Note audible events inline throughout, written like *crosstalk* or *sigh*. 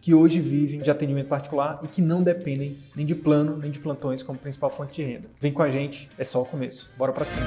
que hoje vivem de atendimento particular e que não dependem nem de plano nem de plantões como principal fonte de renda. Vem com a gente, é só o começo. Bora para cima.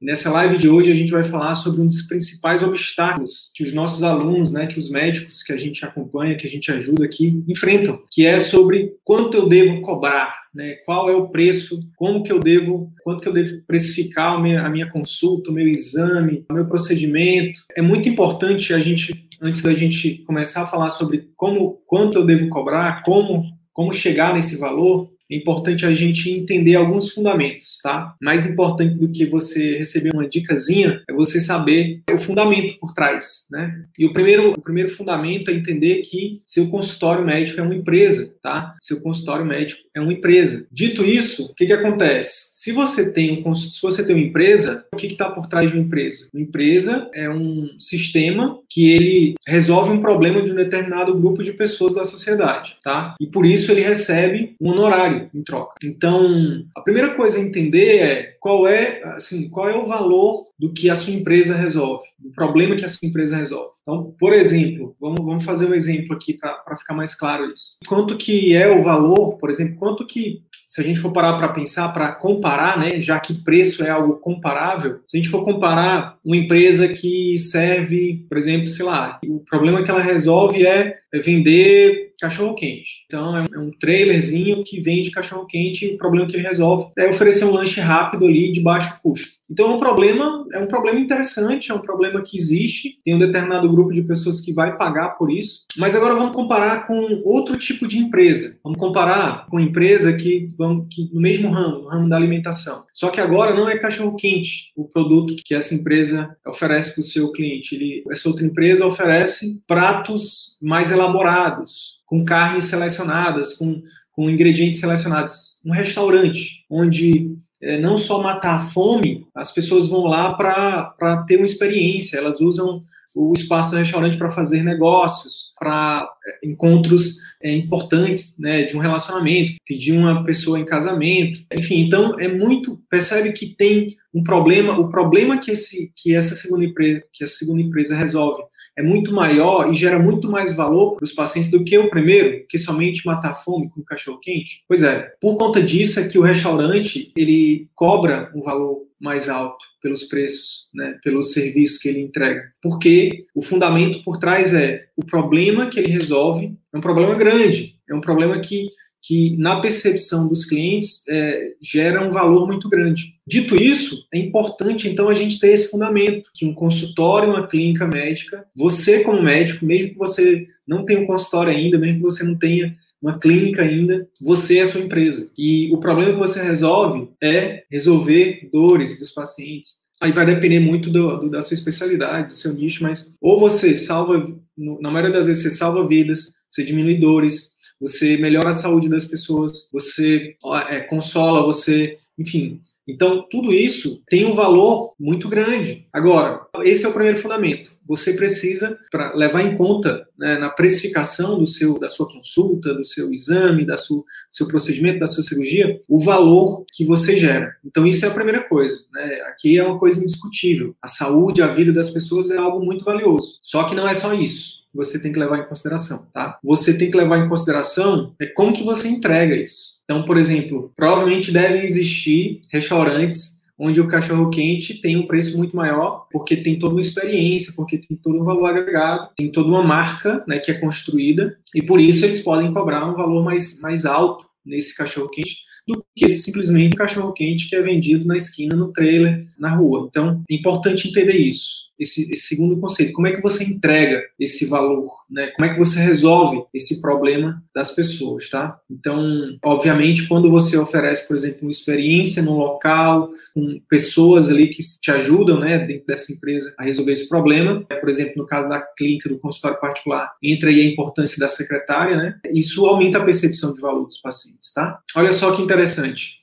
Nessa live de hoje a gente vai falar sobre um dos principais obstáculos que os nossos alunos, né, que os médicos que a gente acompanha, que a gente ajuda aqui, enfrentam, que é sobre quanto eu devo cobrar, né? Qual é o preço? Como que eu devo? Quanto que eu devo precificar a minha, a minha consulta, o meu exame, o meu procedimento? É muito importante a gente, antes da gente começar a falar sobre como, quanto eu devo cobrar, como, como chegar nesse valor, é importante a gente entender alguns fundamentos, tá? Mais importante do que você receber uma dicasinha é você saber o fundamento por trás, né? E o primeiro, o primeiro fundamento é entender que seu consultório médico é uma empresa, tá? Seu consultório médico é uma empresa. Dito isso, o que, que acontece? Se você tem um, se você tem uma empresa, o que está por trás de uma empresa? Uma empresa é um sistema que ele resolve um problema de um determinado grupo de pessoas da sociedade, tá? E por isso ele recebe um honorário em troca. Então, a primeira coisa a entender é qual é, assim, qual é o valor do que a sua empresa resolve, do problema que a sua empresa resolve. Então, por exemplo, vamos, vamos fazer um exemplo aqui para ficar mais claro isso. Quanto que é o valor, por exemplo, quanto que se a gente for parar para pensar, para comparar, né, já que preço é algo comparável, se a gente for comparar uma empresa que serve, por exemplo, sei lá, o problema que ela resolve é vender cachorro quente. Então é um trailerzinho que vende cachorro quente e o problema que ele resolve é oferecer um lanche rápido ali de baixo custo. Então é um problema, é um problema interessante, é um problema que existe, tem um determinado grupo de pessoas que vai pagar por isso. Mas agora vamos comparar com outro tipo de empresa. Vamos comparar com empresa que, que no mesmo ramo, no ramo da alimentação. Só que agora não é cachorro quente o produto que essa empresa oferece para o seu cliente. Ele, essa outra empresa oferece pratos mais elaborados, com carnes selecionadas, com, com ingredientes selecionados. Um restaurante onde é, não só matar a fome, as pessoas vão lá para ter uma experiência, elas usam o espaço do restaurante para fazer negócios, para é, encontros é, importantes né, de um relacionamento, pedir uma pessoa em casamento, enfim, então é muito, percebe que tem um problema, o problema que, esse, que essa segunda empresa, que essa segunda empresa resolve é muito maior e gera muito mais valor para os pacientes do que o primeiro, que somente matar fome com cachorro quente? Pois é, por conta disso é que o restaurante ele cobra um valor mais alto pelos preços, né, pelos serviços que ele entrega. Porque o fundamento por trás é o problema que ele resolve é um problema grande, é um problema que que na percepção dos clientes é, gera um valor muito grande. Dito isso, é importante então a gente ter esse fundamento, que um consultório, uma clínica médica, você como médico, mesmo que você não tenha um consultório ainda, mesmo que você não tenha uma clínica ainda, você é a sua empresa. E o problema que você resolve é resolver dores dos pacientes. Aí vai depender muito do, do, da sua especialidade, do seu nicho, mas ou você salva, na maioria das vezes você salva vidas, você diminui dores, você melhora a saúde das pessoas, você é, consola, você, enfim. Então, tudo isso tem um valor muito grande. Agora, esse é o primeiro fundamento. Você precisa, para levar em conta né, na precificação do seu, da sua consulta, do seu exame, da sua, do seu procedimento, da sua cirurgia, o valor que você gera. Então, isso é a primeira coisa. Né? Aqui é uma coisa indiscutível. A saúde, a vida das pessoas é algo muito valioso. Só que não é só isso você tem que levar em consideração, tá? Você tem que levar em consideração é como que você entrega isso. Então, por exemplo, provavelmente devem existir restaurantes onde o cachorro quente tem um preço muito maior, porque tem toda uma experiência, porque tem todo um valor agregado, tem toda uma marca, né, que é construída, e por isso eles podem cobrar um valor mais, mais alto nesse cachorro quente do que simplesmente um cachorro-quente que é vendido na esquina, no trailer, na rua. Então, é importante entender isso esse, esse, segundo conceito. Como é que você entrega esse valor? Né? Como é que você resolve esse problema das pessoas, tá? Então, obviamente, quando você oferece, por exemplo, uma experiência no local, com pessoas ali que te ajudam, né, dentro dessa empresa a resolver esse problema, por exemplo, no caso da clínica, do consultório particular, entra aí a importância da secretária, né? Isso aumenta a percepção de valor dos pacientes, tá? Olha só que interessante.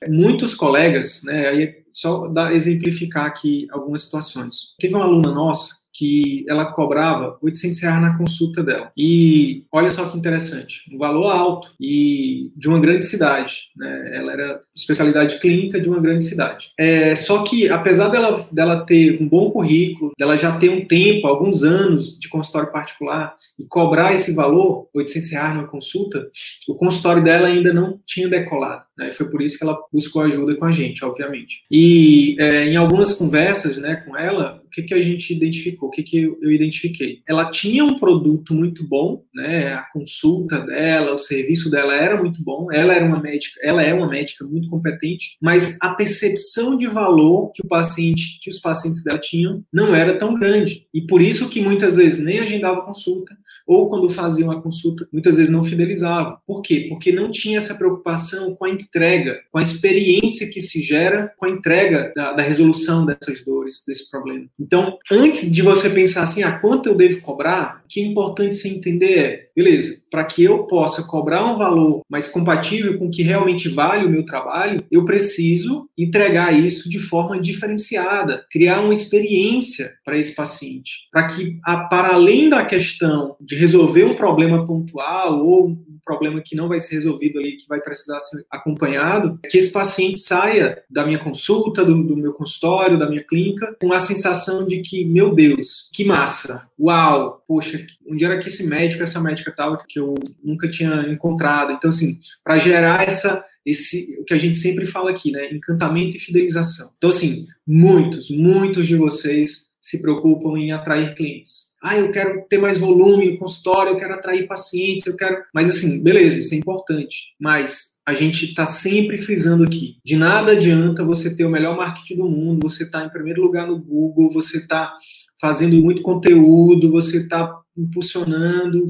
Muitos colegas, né, aí só dar, exemplificar aqui algumas situações. Teve uma aluna nossa que ela cobrava 800 reais na consulta dela. E olha só que interessante, um valor alto e de uma grande cidade. Né? Ela era especialidade clínica de uma grande cidade. É, só que, apesar dela, dela ter um bom currículo, dela já ter um tempo, alguns anos de consultório particular e cobrar esse valor, 800 reais numa consulta, o consultório dela ainda não tinha decolado. Né? Foi por isso que ela buscou ajuda com a gente, obviamente. E é, em algumas conversas né, com ela, o que, que a gente identificou? o que, que eu identifiquei? Ela tinha um produto muito bom, né? A consulta dela, o serviço dela era muito bom. Ela era uma médica, ela é uma médica muito competente, mas a percepção de valor que o paciente, que os pacientes dela tinham, não era tão grande. E por isso que muitas vezes nem agendava consulta, ou quando faziam a consulta, muitas vezes não fidelizavam. Por quê? Porque não tinha essa preocupação com a entrega, com a experiência que se gera com a entrega da, da resolução dessas dores, desse problema. Então, antes de você pensar assim, ah, quanto eu devo cobrar, o que é importante você entender é, beleza, para que eu possa cobrar um valor mais compatível com o que realmente vale o meu trabalho, eu preciso entregar isso de forma diferenciada, criar uma experiência para esse paciente, para que, para além da questão de resolver um problema pontual ou um problema que não vai ser resolvido ali, que vai precisar ser acompanhado, que esse paciente saia da minha consulta, do, do meu consultório, da minha clínica, com a sensação de que, meu Deus, que massa, uau, poxa, onde era que esse médico, essa médica estava que eu nunca tinha encontrado. Então, assim, para gerar essa esse o que a gente sempre fala aqui, né? Encantamento e fidelização. Então, assim, muitos, muitos de vocês se preocupam em atrair clientes. Ah, eu quero ter mais volume no consultório, eu quero atrair pacientes, eu quero. Mas assim, beleza, isso é importante. Mas a gente está sempre frisando aqui: de nada adianta você ter o melhor marketing do mundo, você está em primeiro lugar no Google, você está fazendo muito conteúdo, você está impulsionando,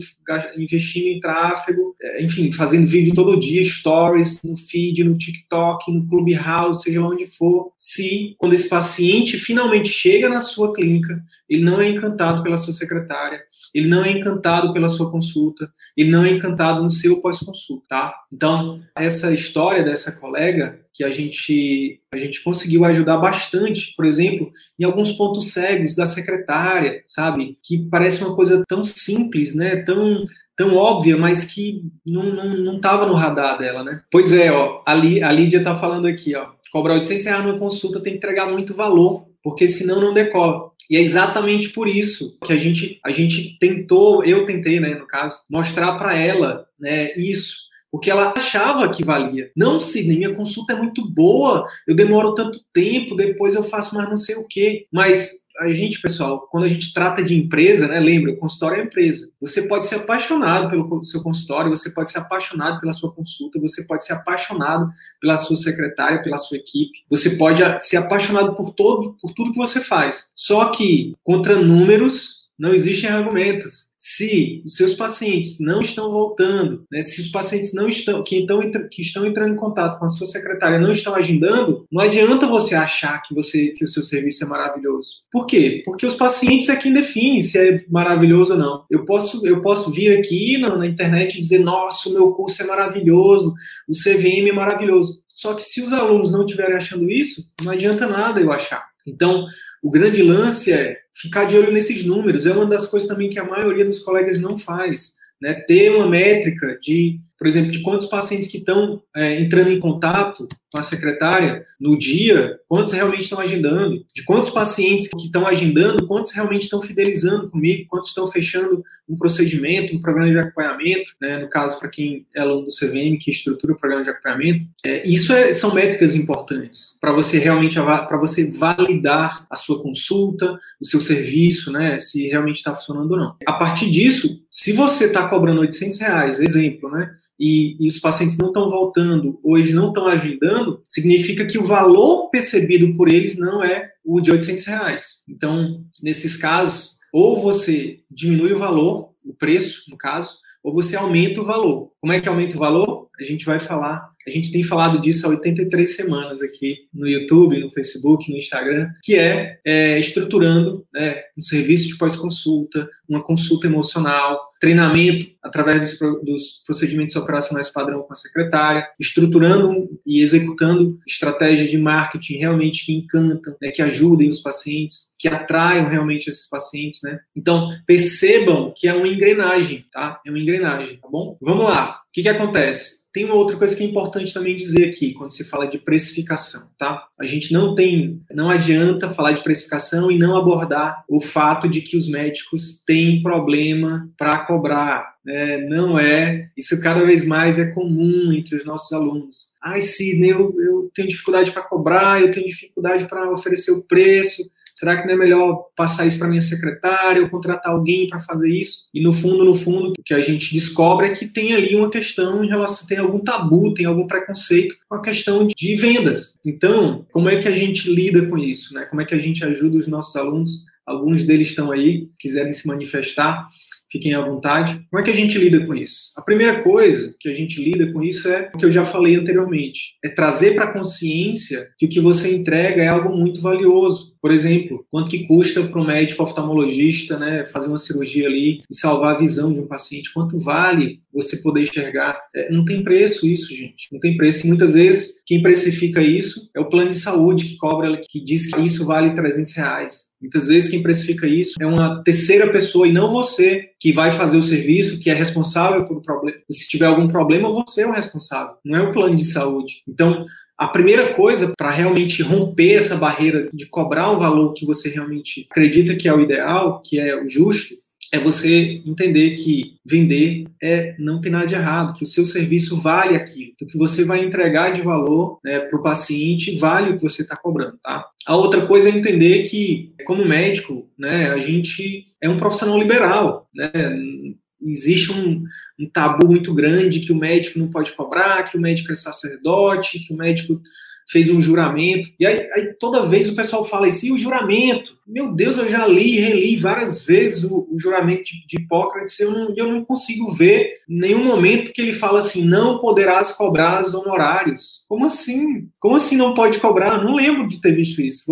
investindo em tráfego, é, enfim, fazendo vídeo todo dia, stories, no feed, no TikTok, no Clubhouse, seja lá onde for. Se, quando esse paciente finalmente chega na sua clínica, ele não é encantado pela sua secretária, ele não é encantado pela sua consulta, ele não é encantado no seu pós-consulta, tá? Então, essa história dessa colega que a gente, a gente conseguiu ajudar bastante, por exemplo, em alguns pontos cegos da secretária, sabe? Que parece uma coisa tão simples, né? Tão, tão óbvia, mas que não estava não, não no radar dela, né? Pois é, ó, a, a Lídia tá falando aqui, ó, cobrar 800 reais numa consulta tem que entregar muito valor, porque senão não decola. E é exatamente por isso que a gente, a gente tentou, eu tentei, né, no caso, mostrar para ela né, isso porque ela achava que valia. Não, Sidney, minha consulta é muito boa, eu demoro tanto tempo, depois eu faço mais não sei o quê. Mas a gente, pessoal, quando a gente trata de empresa, né, lembra, o consultório é empresa. Você pode ser apaixonado pelo seu consultório, você pode ser apaixonado pela sua consulta, você pode ser apaixonado pela sua secretária, pela sua equipe, você pode ser apaixonado por todo, por tudo que você faz. Só que contra números não existem argumentos. Se os seus pacientes não estão voltando, né, se os pacientes não estão que, estão, que estão entrando em contato com a sua secretária não estão agendando, não adianta você achar que você que o seu serviço é maravilhoso. Por quê? Porque os pacientes é quem define se é maravilhoso ou não. Eu posso eu posso vir aqui na, na internet e dizer, nossa, o meu curso é maravilhoso, o CVM é maravilhoso. Só que se os alunos não estiverem achando isso, não adianta nada eu achar. Então, o grande lance é ficar de olho nesses números. É uma das coisas também que a maioria dos colegas não faz. Né? Ter uma métrica de por exemplo, de quantos pacientes que estão é, entrando em contato com a secretária no dia, quantos realmente estão agendando, de quantos pacientes que estão agendando, quantos realmente estão fidelizando comigo, quantos estão fechando um procedimento, um programa de acompanhamento, né, no caso, para quem é aluno do CVM, que estrutura o programa de acompanhamento. É, isso é, são métricas importantes para você realmente para você validar a sua consulta, o seu serviço, né, se realmente está funcionando ou não. A partir disso, se você está cobrando 800 reais, exemplo, né? E, e os pacientes não estão voltando, ou eles não estão agendando, significa que o valor percebido por eles não é o de 800 reais. Então, nesses casos, ou você diminui o valor, o preço, no caso, ou você aumenta o valor. Como é que aumenta o valor? A gente vai falar, a gente tem falado disso há 83 semanas aqui no YouTube, no Facebook, no Instagram, que é, é estruturando né, um serviço de pós-consulta, uma consulta emocional, treinamento através dos, dos, procedimentos operacionais padrão com a secretária, estruturando e executando estratégias de marketing realmente que encantam, né, que ajudem os pacientes, que atraiam realmente esses pacientes, né? Então, percebam que é uma engrenagem, tá? É uma engrenagem, tá bom? Vamos lá. O que que acontece? Tem uma outra coisa que é importante também dizer aqui, quando se fala de precificação, tá? A gente não tem, não adianta falar de precificação e não abordar o fato de que os médicos têm problema para cobrar. É, não é, isso cada vez mais é comum entre os nossos alunos. Ai, Sidney, eu, eu tenho dificuldade para cobrar, eu tenho dificuldade para oferecer o preço, Será que não é melhor passar isso para minha secretária ou contratar alguém para fazer isso? E no fundo, no fundo, o que a gente descobre é que tem ali uma questão em relação, tem algum tabu, tem algum preconceito com a questão de vendas. Então, como é que a gente lida com isso? Né? Como é que a gente ajuda os nossos alunos? Alguns deles estão aí, quiserem se manifestar fiquem à vontade. Como é que a gente lida com isso? A primeira coisa que a gente lida com isso é o que eu já falei anteriormente: é trazer para a consciência que o que você entrega é algo muito valioso. Por exemplo, quanto que custa para um médico oftalmologista né, fazer uma cirurgia ali e salvar a visão de um paciente? Quanto vale você poder enxergar? É, não tem preço isso, gente. Não tem preço. E muitas vezes quem precifica isso é o plano de saúde que cobra, que diz que isso vale 300 reais. Muitas vezes quem precifica isso é uma terceira pessoa e não você que vai fazer o serviço, que é responsável por problema. Se tiver algum problema, você é o responsável, não é o plano de saúde. Então, a primeira coisa para realmente romper essa barreira de cobrar um valor que você realmente acredita que é o ideal, que é o justo, é você entender que vender é não tem nada de errado, que o seu serviço vale aquilo, que o que você vai entregar de valor né, para o paciente vale o que você está cobrando, tá? A outra coisa é entender que, como médico, né, a gente é um profissional liberal, né? Existe um, um tabu muito grande que o médico não pode cobrar, que o médico é sacerdote, que o médico fez um juramento. E aí, aí, toda vez o pessoal fala assim, o juramento. Meu Deus, eu já li e reli várias vezes o, o juramento de, de Hipócrates, eu eu não consigo ver nenhum momento que ele fala assim, não poderás cobrar os honorários. Como assim? Como assim não pode cobrar? Não lembro de ter visto isso.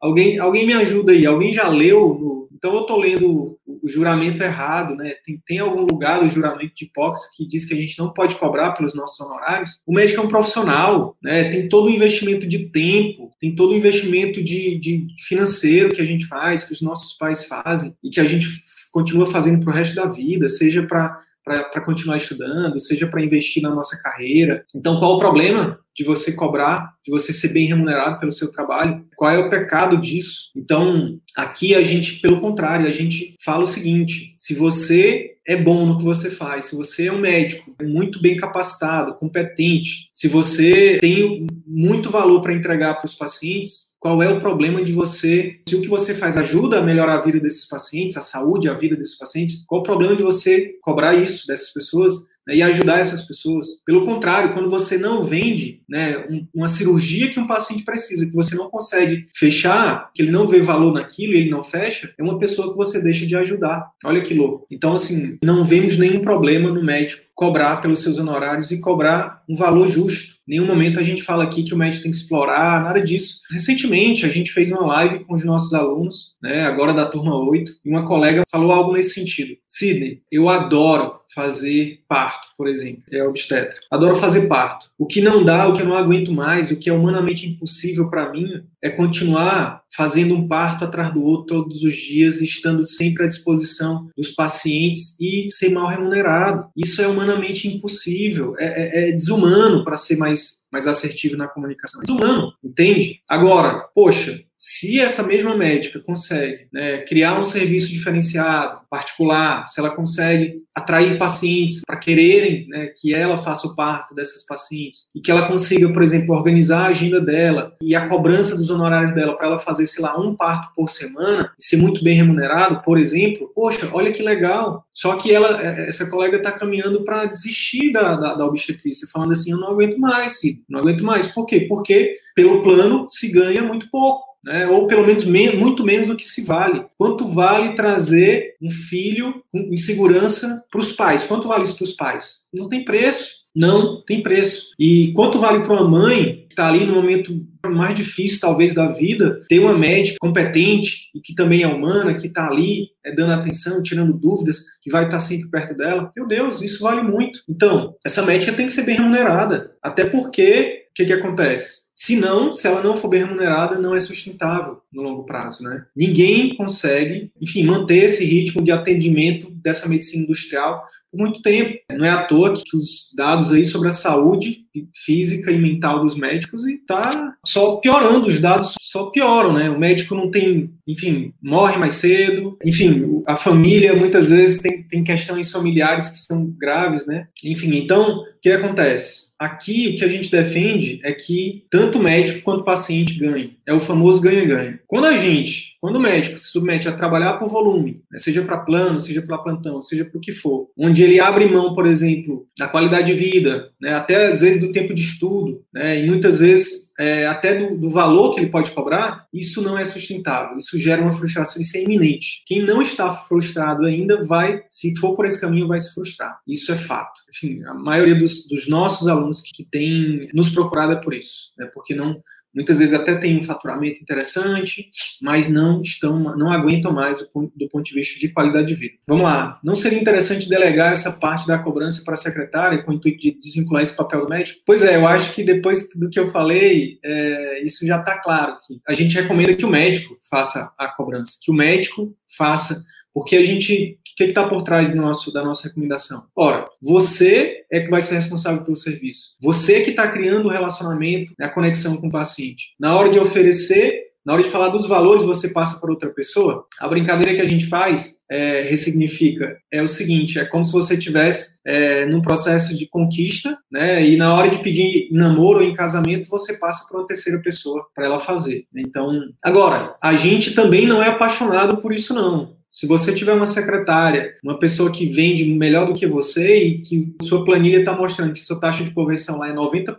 Alguém, alguém me ajuda aí? Alguém já leu no, então eu estou lendo o juramento errado, né? Tem, tem algum lugar do juramento de Hipócrates que diz que a gente não pode cobrar pelos nossos honorários? O médico é um profissional, né? Tem todo o investimento de tempo, tem todo o investimento de, de financeiro que a gente faz, que os nossos pais fazem e que a gente continua fazendo para o resto da vida, seja para para continuar estudando, seja para investir na nossa carreira. Então, qual o problema de você cobrar, de você ser bem remunerado pelo seu trabalho? Qual é o pecado disso? Então, aqui a gente, pelo contrário, a gente fala o seguinte: se você é bom no que você faz, se você é um médico muito bem capacitado, competente, se você tem muito valor para entregar para os pacientes, qual é o problema de você, se o que você faz ajuda a melhorar a vida desses pacientes, a saúde, a vida desses pacientes, qual o problema de você cobrar isso dessas pessoas né, e ajudar essas pessoas? Pelo contrário, quando você não vende né, um, uma cirurgia que um paciente precisa, que você não consegue fechar, que ele não vê valor naquilo e ele não fecha, é uma pessoa que você deixa de ajudar. Olha que louco. Então, assim, não vemos nenhum problema no médico cobrar pelos seus honorários e cobrar um valor justo. Em nenhum momento a gente fala aqui que o médico tem que explorar, nada disso. Recentemente a gente fez uma live com os nossos alunos, né, agora da turma 8, e uma colega falou algo nesse sentido. Sidney, eu adoro fazer parto, por exemplo, é obstetra. Adoro fazer parto. O que não dá, o que eu não aguento mais, o que é humanamente impossível para mim é continuar fazendo um parto atrás do outro todos os dias, estando sempre à disposição dos pacientes e ser mal remunerado. Isso é humanamente impossível, é, é, é desumano para ser mais, mais assertivo na comunicação. Desumano, entende? Agora, poxa, Se essa mesma médica consegue né, criar um serviço diferenciado, particular, se ela consegue atrair pacientes para quererem né, que ela faça o parto dessas pacientes e que ela consiga, por exemplo, organizar a agenda dela e a cobrança dos honorários dela para ela fazer, sei lá, um parto por semana e ser muito bem remunerado, por exemplo, poxa, olha que legal. Só que ela, é, essa colega está caminhando para desistir da, da, da obstetrícia, falando assim, eu não aguento mais, não aguento mais. Por quê? Porque pelo plano se ganha muito pouco né? ou pelo menos me muito menos do que se vale. Quanto vale trazer um filho em segurança para os pais? Quanto vale isso para os pais? Não tem preço. Não tem preço. E quanto vale para uma mãe que está ali no momento mais difícil, talvez, da vida, ter uma médica competente e que também é humana, que está ali é, dando atenção, tirando dúvidas, que vai estar tá sempre perto dela? Meu Deus, isso vale muito. Então, essa médica tem que ser bem remunerada. Até porque, o que, que acontece? Se não, se ela não for bem remunerada, não é sustentável no longo prazo, né? Ninguém consegue, enfim, manter esse ritmo de atendimento dessa medicina industrial por muito tempo. Não é à toa que, os dados aí sobre a saúde física e mental dos médicos e tá só piorando, os dados só pioram, né? O médico não tem, enfim, morre mais cedo, enfim, a família muitas vezes tem, tem questões familiares que são graves, né? Enfim, então, o que acontece? Aqui, o que a gente defende é que tanto médico quanto paciente ganhem. É o famoso ganha-ganha. Quando a gente, quando o médico se submete a trabalhar por volume, né, seja para plano, seja para plantão, seja para o que for, onde ele abre mão, por exemplo, da qualidade de vida, né, até às vezes do tempo de estudo, né, e muitas vezes é, até do, do, valor que ele pode cobrar, isso não é sustentável. Isso gera uma frustração, isso é iminente. Quem não está frustrado ainda vai, se for por esse caminho, vai se frustrar. Isso é fato. Enfim, a maioria dos, dos nossos alunos que, que têm nos procurado é por isso, né, porque não muitas vezes até têm um faturamento interessante, mas não estão, não aguentam mais do ponto, de vista de qualidade de vida. Vamos lá, não seria interessante delegar essa parte da cobrança para a secretária com o intuito de desvincular esse papel do médico? Pois é, eu acho que depois do que eu falei, é, isso já está claro. Que a gente recomenda que o médico faça a cobrança, que o médico faça porque a gente, que está por trás nosso, da nossa recomendação? Ora, você é que vai ser responsável pelo serviço. Você que está criando o relacionamento, a conexão com o paciente. Na hora de oferecer, na hora de falar dos valores, você passa para outra pessoa. A brincadeira que a gente faz, é, ressignifica, é o seguinte: é como se você tivesse é, num processo de conquista, né? E na hora de pedir namoro ou em casamento, você passa para uma terceira pessoa para ela fazer. Então, agora, a gente também não é apaixonado por isso, não. Se você tiver uma secretária, uma pessoa que vende melhor do que você e que sua planilha está mostrando que sua taxa de conversão lá é 90%,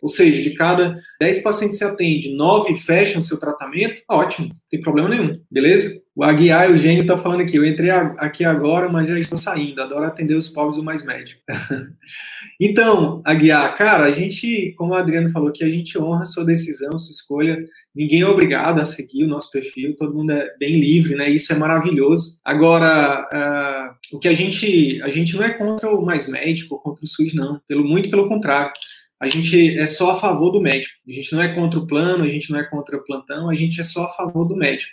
ou seja, de cada 10 pacientes que você atende, 9 fecham seu tratamento, ótimo, não tem problema nenhum, beleza? O Aguiar Eugênio está falando aqui, eu entrei aqui agora, mas já estou saindo, adoro atender os pobres o mais médico. *laughs* então, Aguiar, cara, a gente, como o Adriano falou aqui, a gente honra sua decisão, sua escolha, ninguém é obrigado a seguir o nosso perfil, todo mundo é bem livre, né, isso é maravilhoso. Agora, uh, o que a gente, a gente não é contra o mais médico, contra o SUS, não, pelo, muito pelo contrário, a gente é só a favor do médico. A gente não é contra o plano, a gente não é contra o plantão, a gente é só a favor do médico.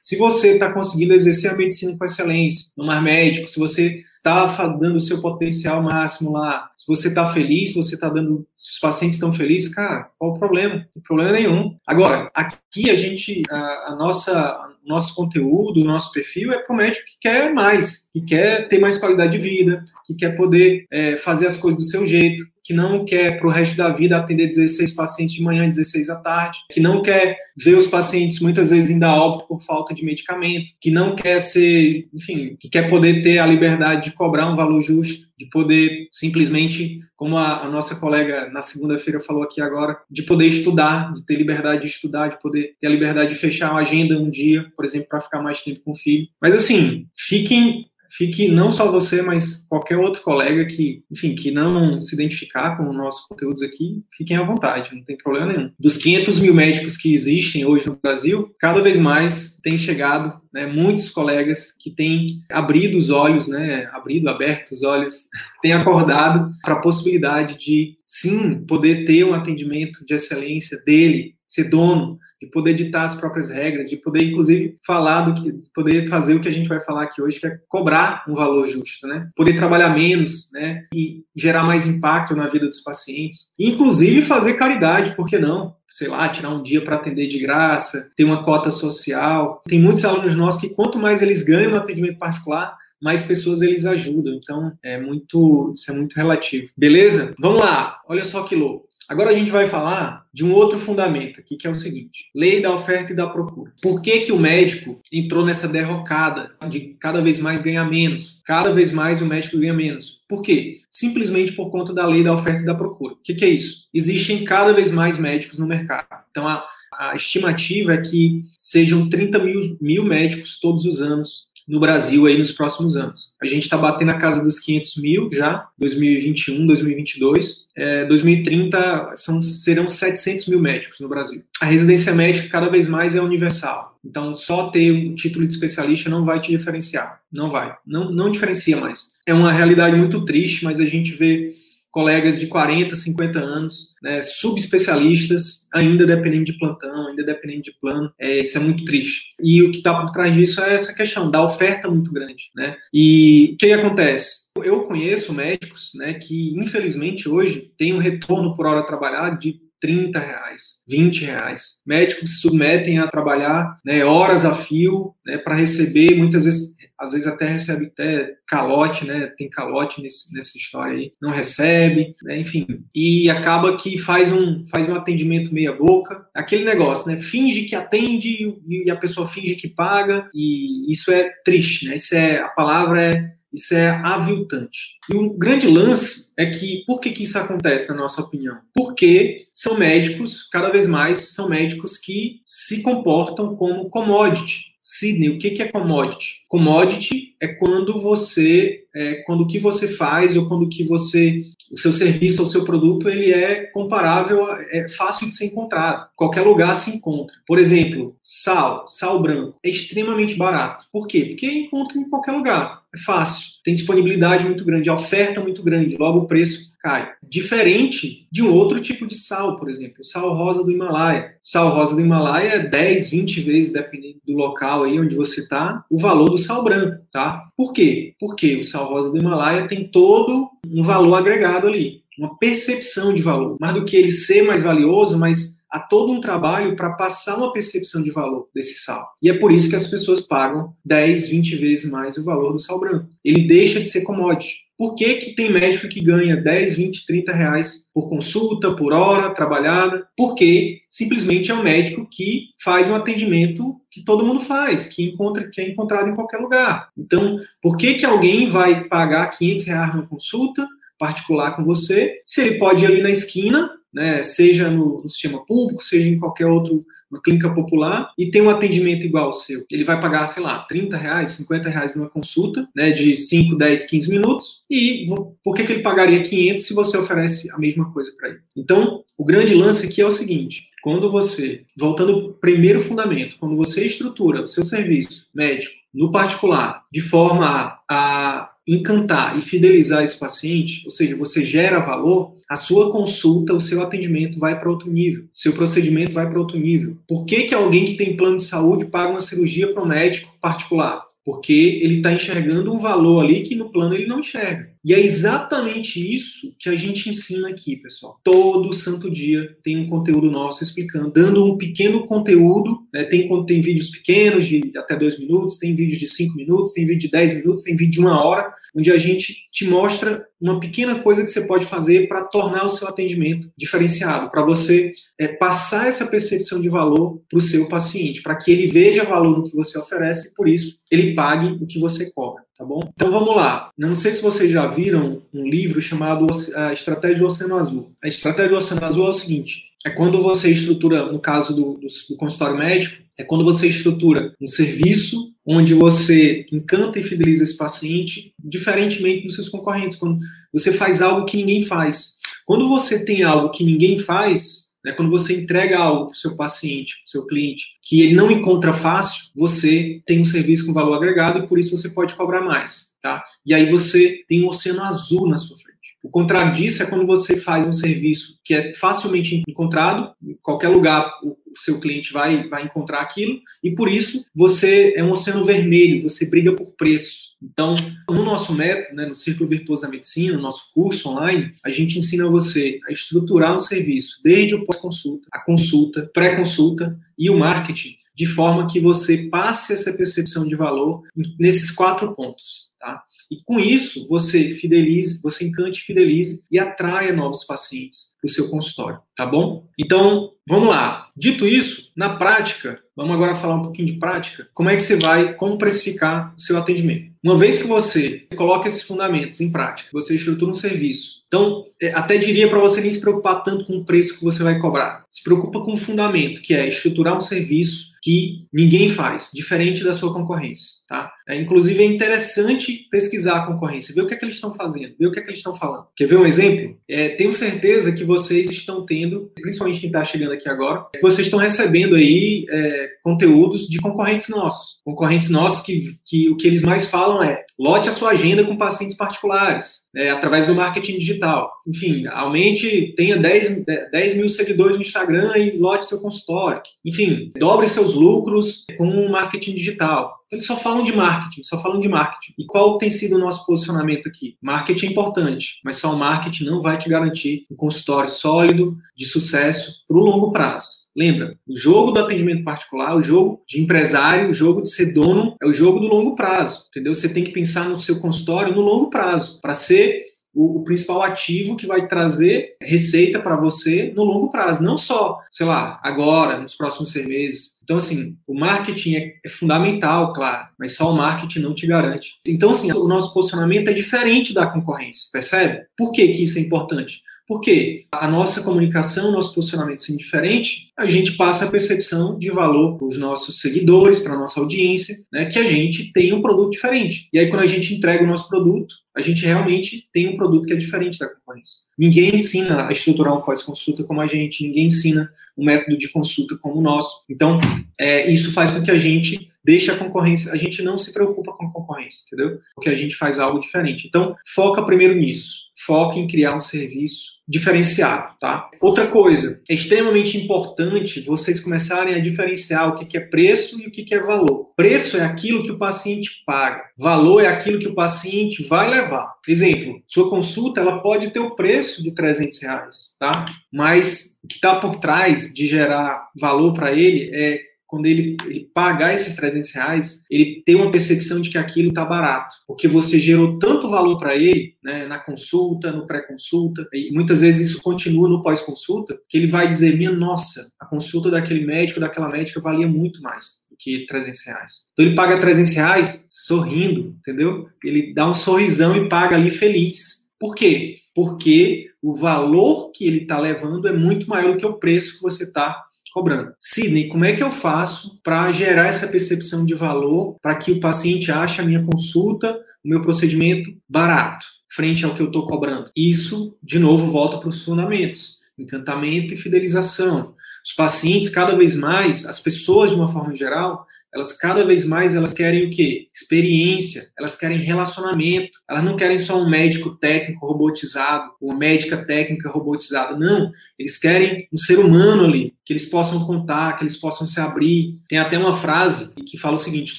Se você está conseguindo exercer a medicina com excelência, no mar médico, se você está dando o seu potencial máximo lá, se você está feliz, se você está dando, se os pacientes estão felizes, cara, qual o problema? Não problema nenhum. Agora, aqui a gente, a, a nossa, nosso conteúdo, o nosso perfil é para o médico que quer mais, que quer ter mais qualidade de vida, que quer poder é, fazer as coisas do seu jeito, que não quer para o resto da vida atender 16 pacientes de manhã e 16 à tarde, que não quer ver os pacientes muitas vezes ainda óbito por falta de medicamento, que não quer ser, enfim, que quer poder ter a liberdade de cobrar um valor justo, de poder simplesmente, como a, a nossa colega na segunda-feira falou aqui agora, de poder estudar, de ter liberdade de estudar, de poder ter a liberdade de fechar uma agenda um dia, por exemplo, para ficar mais tempo com o filho. Mas assim, fiquem fique não só você, mas qualquer outro colega que, enfim, que não se identificar com os nossos conteúdos aqui, fiquem à vontade, não tem problema nenhum. Dos 500 mil médicos que existem hoje no Brasil, cada vez mais tem chegado né, muitos colegas que têm abrido os olhos, né, abrido, aberto os olhos, *laughs* têm acordado para a possibilidade de, sim, poder ter um atendimento de excelência dele, ser dono de poder ditar as próprias regras, de poder, inclusive, falar do que, poder fazer o que a gente vai falar aqui hoje, que é cobrar um valor justo, né? Poder trabalhar menos, né? E gerar mais impacto na vida dos pacientes. Inclusive fazer caridade, por que não? sei lá, tirar um dia para atender de graça, ter uma cota social. Tem muitos alunos nossos que quanto mais eles ganham no atendimento particular, mais pessoas eles ajudam. Então, é muito, isso é muito relativo. Beleza? Vamos lá. Olha só que louco. Agora a gente vai falar de um outro fundamento aqui, que é o seguinte: lei da oferta e da procura. Por que, que o médico entrou nessa derrocada de cada vez mais ganhar menos? Cada vez mais o médico ganha menos. Por quê? Simplesmente por conta da lei da oferta e da procura. O que, que é isso? Existem cada vez mais médicos no mercado. Então a, a estimativa é que sejam 30 mil, mil médicos todos os anos no Brasil aí nos próximos anos. A gente está batendo a casa dos 500 mil já, 2021, 2022. É, 2030 são, serão 700 mil médicos no Brasil. A residência médica cada vez mais é universal. Então, só ter o título de especialista não vai te diferenciar. Não vai. Não, não diferencia mais. É uma realidade muito triste, mas a gente vê colegas de 40, 50 anos, né, subespecialistas, ainda dependendo de plantão, ainda dependendo de plano. É, isso é muito triste. E o que está por trás disso é essa questão da oferta muito grande. Né? E o que, que acontece? Eu conheço médicos né, que, infelizmente, hoje têm um retorno por hora trabalhada de 30 reais, 20 reais. Médicos se submetem a trabalhar né, horas a fio né, para receber muitas vezes às vezes até recebe até calote, né? Tem calote nesse, nessa história aí, não recebe, né? enfim. E acaba que faz um, faz um atendimento meia boca, aquele negócio, né? Finge que atende e a pessoa finge que paga, e isso é triste, né? Isso é, a palavra é isso é aviltante. E o grande lance é que, por que, que isso acontece, na nossa opinião? Porque são médicos, cada vez mais, são médicos que se comportam como commodity. Sidney, o que é commodity? Commodity é quando você, é, quando o que você faz ou quando o que você, o seu serviço ou seu produto, ele é comparável, é fácil de ser encontrado. Qualquer lugar se encontra. Por exemplo, sal, sal branco, é extremamente barato. Por quê? Porque encontra em qualquer lugar. É fácil, tem disponibilidade muito grande, oferta muito grande, logo o preço cai. Diferente de um outro tipo de sal, por exemplo, o sal rosa do Himalaia. Sal rosa do Himalaia é 10, 20 vezes, dependendo do local aí onde você está, o valor do sal branco, tá? Por quê? Porque o sal rosa do Himalaia tem todo um valor agregado ali, uma percepção de valor. Mais do que ele ser mais valioso, mas há todo um trabalho para passar uma percepção de valor desse sal. E é por isso que as pessoas pagam 10, 20 vezes mais o valor do sal branco. Ele deixa de ser commodity. Por que, que tem médico que ganha 10, 20, 30 reais por consulta, por hora trabalhada? Porque simplesmente é um médico que faz um atendimento que todo mundo faz, que, encontra, que é encontrado em qualquer lugar. Então, por que, que alguém vai pagar 500 reais numa consulta particular com você, se ele pode ir ali na esquina né, seja no, no, sistema público, seja em qualquer outro, uma clínica popular, e tem um atendimento igual ao seu. Ele vai pagar, sei lá, 30 reais, 50 reais numa consulta, né, de 5, 10, 15 minutos, e por que, que ele pagaria 500 se você oferece a mesma coisa para ele? Então, o grande lance aqui é o seguinte, quando você, voltando ao primeiro fundamento, quando você estrutura o seu serviço médico no particular, de forma a, a encantar e fidelizar esse paciente, ou seja, você gera valor, a sua consulta, o seu atendimento vai para outro nível, seu procedimento vai para outro nível. Por que, que alguém que tem plano de saúde paga uma cirurgia para um médico particular? Porque ele está enxergando um valor ali que no plano ele não enxerga. E é exatamente isso que a gente ensina aqui, pessoal. Todo santo dia tem um conteúdo nosso explicando, dando um pequeno conteúdo. Né? Tem, tem vídeos pequenos de até dois minutos, tem vídeos de cinco minutos, tem vídeo de dez minutos, tem vídeo de uma hora, onde a gente te mostra uma pequena coisa que você pode fazer para tornar o seu atendimento diferenciado, para você é, passar essa percepção de valor para o seu paciente, para que ele veja valor no que você oferece e, por isso, ele pague o que você cobra tá bom? Então vamos lá. Não sei se vocês já viram um livro chamado A Estratégia do Oceano Azul. A Estratégia do Oceano Azul é o seguinte: é quando você estrutura, no caso do, do, do consultório médico, é quando você estrutura um serviço onde você encanta e fideliza esse paciente, diferentemente dos seus concorrentes, quando você faz algo que ninguém faz. Quando você tem algo que ninguém faz, né? Quando você entrega algo para o seu paciente, para o seu cliente, que ele não encontra fácil, você tem um serviço com valor agregado e por isso você pode cobrar mais. Tá? E aí você tem um oceano azul na sua frente. O contrário disso é quando você faz um serviço que é facilmente encontrado, em qualquer lugar o, o seu cliente vai, vai encontrar aquilo, e por isso você é um oceano vermelho, você briga por preço. Então, no nosso método, né, no Círculo Virtuoso da Medicina, no nosso curso online, a gente ensina você a estruturar um serviço, desde o pós-consulta, a consulta, pré-consulta e o marketing, de forma que você passe essa percepção de valor nesses quatro pontos. Tá? E com isso, você fidelize, você encante, fidelize e atraia novos pacientes para o seu consultório, tá bom? Então, vamos lá. Dito isso, na prática, vamos agora falar um pouquinho de prática. Como é que você vai, como precificar o seu atendimento? Uma vez que você coloca esses fundamentos em prática, você estrutura um serviço. Então, é, até diria para você nem se preocupar tanto com o preço que você vai cobrar. Se preocupa com o fundamento, que é estruturar um serviço que ninguém faz, diferente da sua concorrência. Tá? É, inclusive, é interessante pesquisar a concorrência, ver o que é que eles estão fazendo, ver o que é que eles estão falando. Quer ver um exemplo? É, tenho certeza que vocês estão tendo, principalmente quem está chegando aqui agora, vocês estão recebendo aí é, conteúdos de concorrentes nossos. Concorrentes nossos que, que o que eles mais falam é lote a sua agenda com pacientes particulares, é, através do marketing digital. Enfim, aumente, tenha 10, 10 mil seguidores no Instagram e lote seu consultório. Enfim, dobre seus lucros com o marketing digital. Eles só falam de marketing, só falam de marketing. E qual tem sido o nosso posicionamento aqui? Marketing é importante, mas só o marketing não vai te garantir um consultório sólido, de sucesso, para o longo prazo. Lembra, o jogo do atendimento particular, o jogo de empresário, o jogo de ser dono, é o jogo do longo prazo, entendeu? Você tem que pensar no seu consultório no longo prazo, para ser o, o, principal ativo que vai trazer receita para você no longo prazo, não só, sei lá, agora, nos próximos seis meses. Então, assim, o marketing é, é fundamental, claro, mas só o marketing não te garante. Então, assim, o nosso posicionamento é diferente da concorrência, percebe? Por que, que isso é importante? Porque a nossa comunicação, nosso posicionamento sendo diferente, a gente passa a percepção de valor para os nossos seguidores, para a nossa audiência, né, que a gente tem um produto diferente. E aí, quando a gente entrega o nosso produto, a gente realmente tem um produto que é diferente da concorrência. Ninguém ensina a estruturar um pós-consulta como a gente, ninguém ensina um método de consulta como o nosso. Então, é, isso faz com que a gente deixe a concorrência, a gente não se preocupa com a concorrência, entendeu? Porque a gente faz algo diferente. Então, foca primeiro nisso. Foca em criar um serviço diferenciado, tá? Outra coisa, é extremamente importante vocês começarem a diferenciar o que é preço e o que é valor. Preço é aquilo que o paciente paga. Valor é aquilo que o paciente vai levar. Exemplo, sua consulta ela pode ter o preço de 300 reais, tá? Mas o que está por trás de gerar valor para ele é quando ele, ele pagar esses 300 reais, ele tem uma percepção de que aquilo está barato, porque você gerou tanto valor para ele, né, na consulta, no pré-consulta, e muitas vezes isso continua no pós-consulta, que ele vai dizer, minha nossa, a consulta daquele médico, daquela médica valia muito mais do que 300 reais. Então ele paga 300 reais sorrindo, entendeu? Ele dá um sorrisão e paga ali feliz. Por quê? Porque o valor que ele está levando é muito maior do que o preço que você está cobrando. Sidney, como é que eu faço para gerar essa percepção de valor para que o paciente ache a minha consulta, o meu procedimento barato, frente ao que eu estou cobrando? Isso, de novo, volta para os fundamentos: encantamento e fidelização. Os pacientes, cada vez mais, as pessoas de uma forma geral, elas cada vez mais elas querem o quê? Experiência, elas querem relacionamento. Elas não querem só um médico técnico robotizado, uma médica técnica robotizada. Não, eles querem um ser humano ali, que eles possam contar, que eles possam se abrir. Tem até uma frase que fala o seguinte: os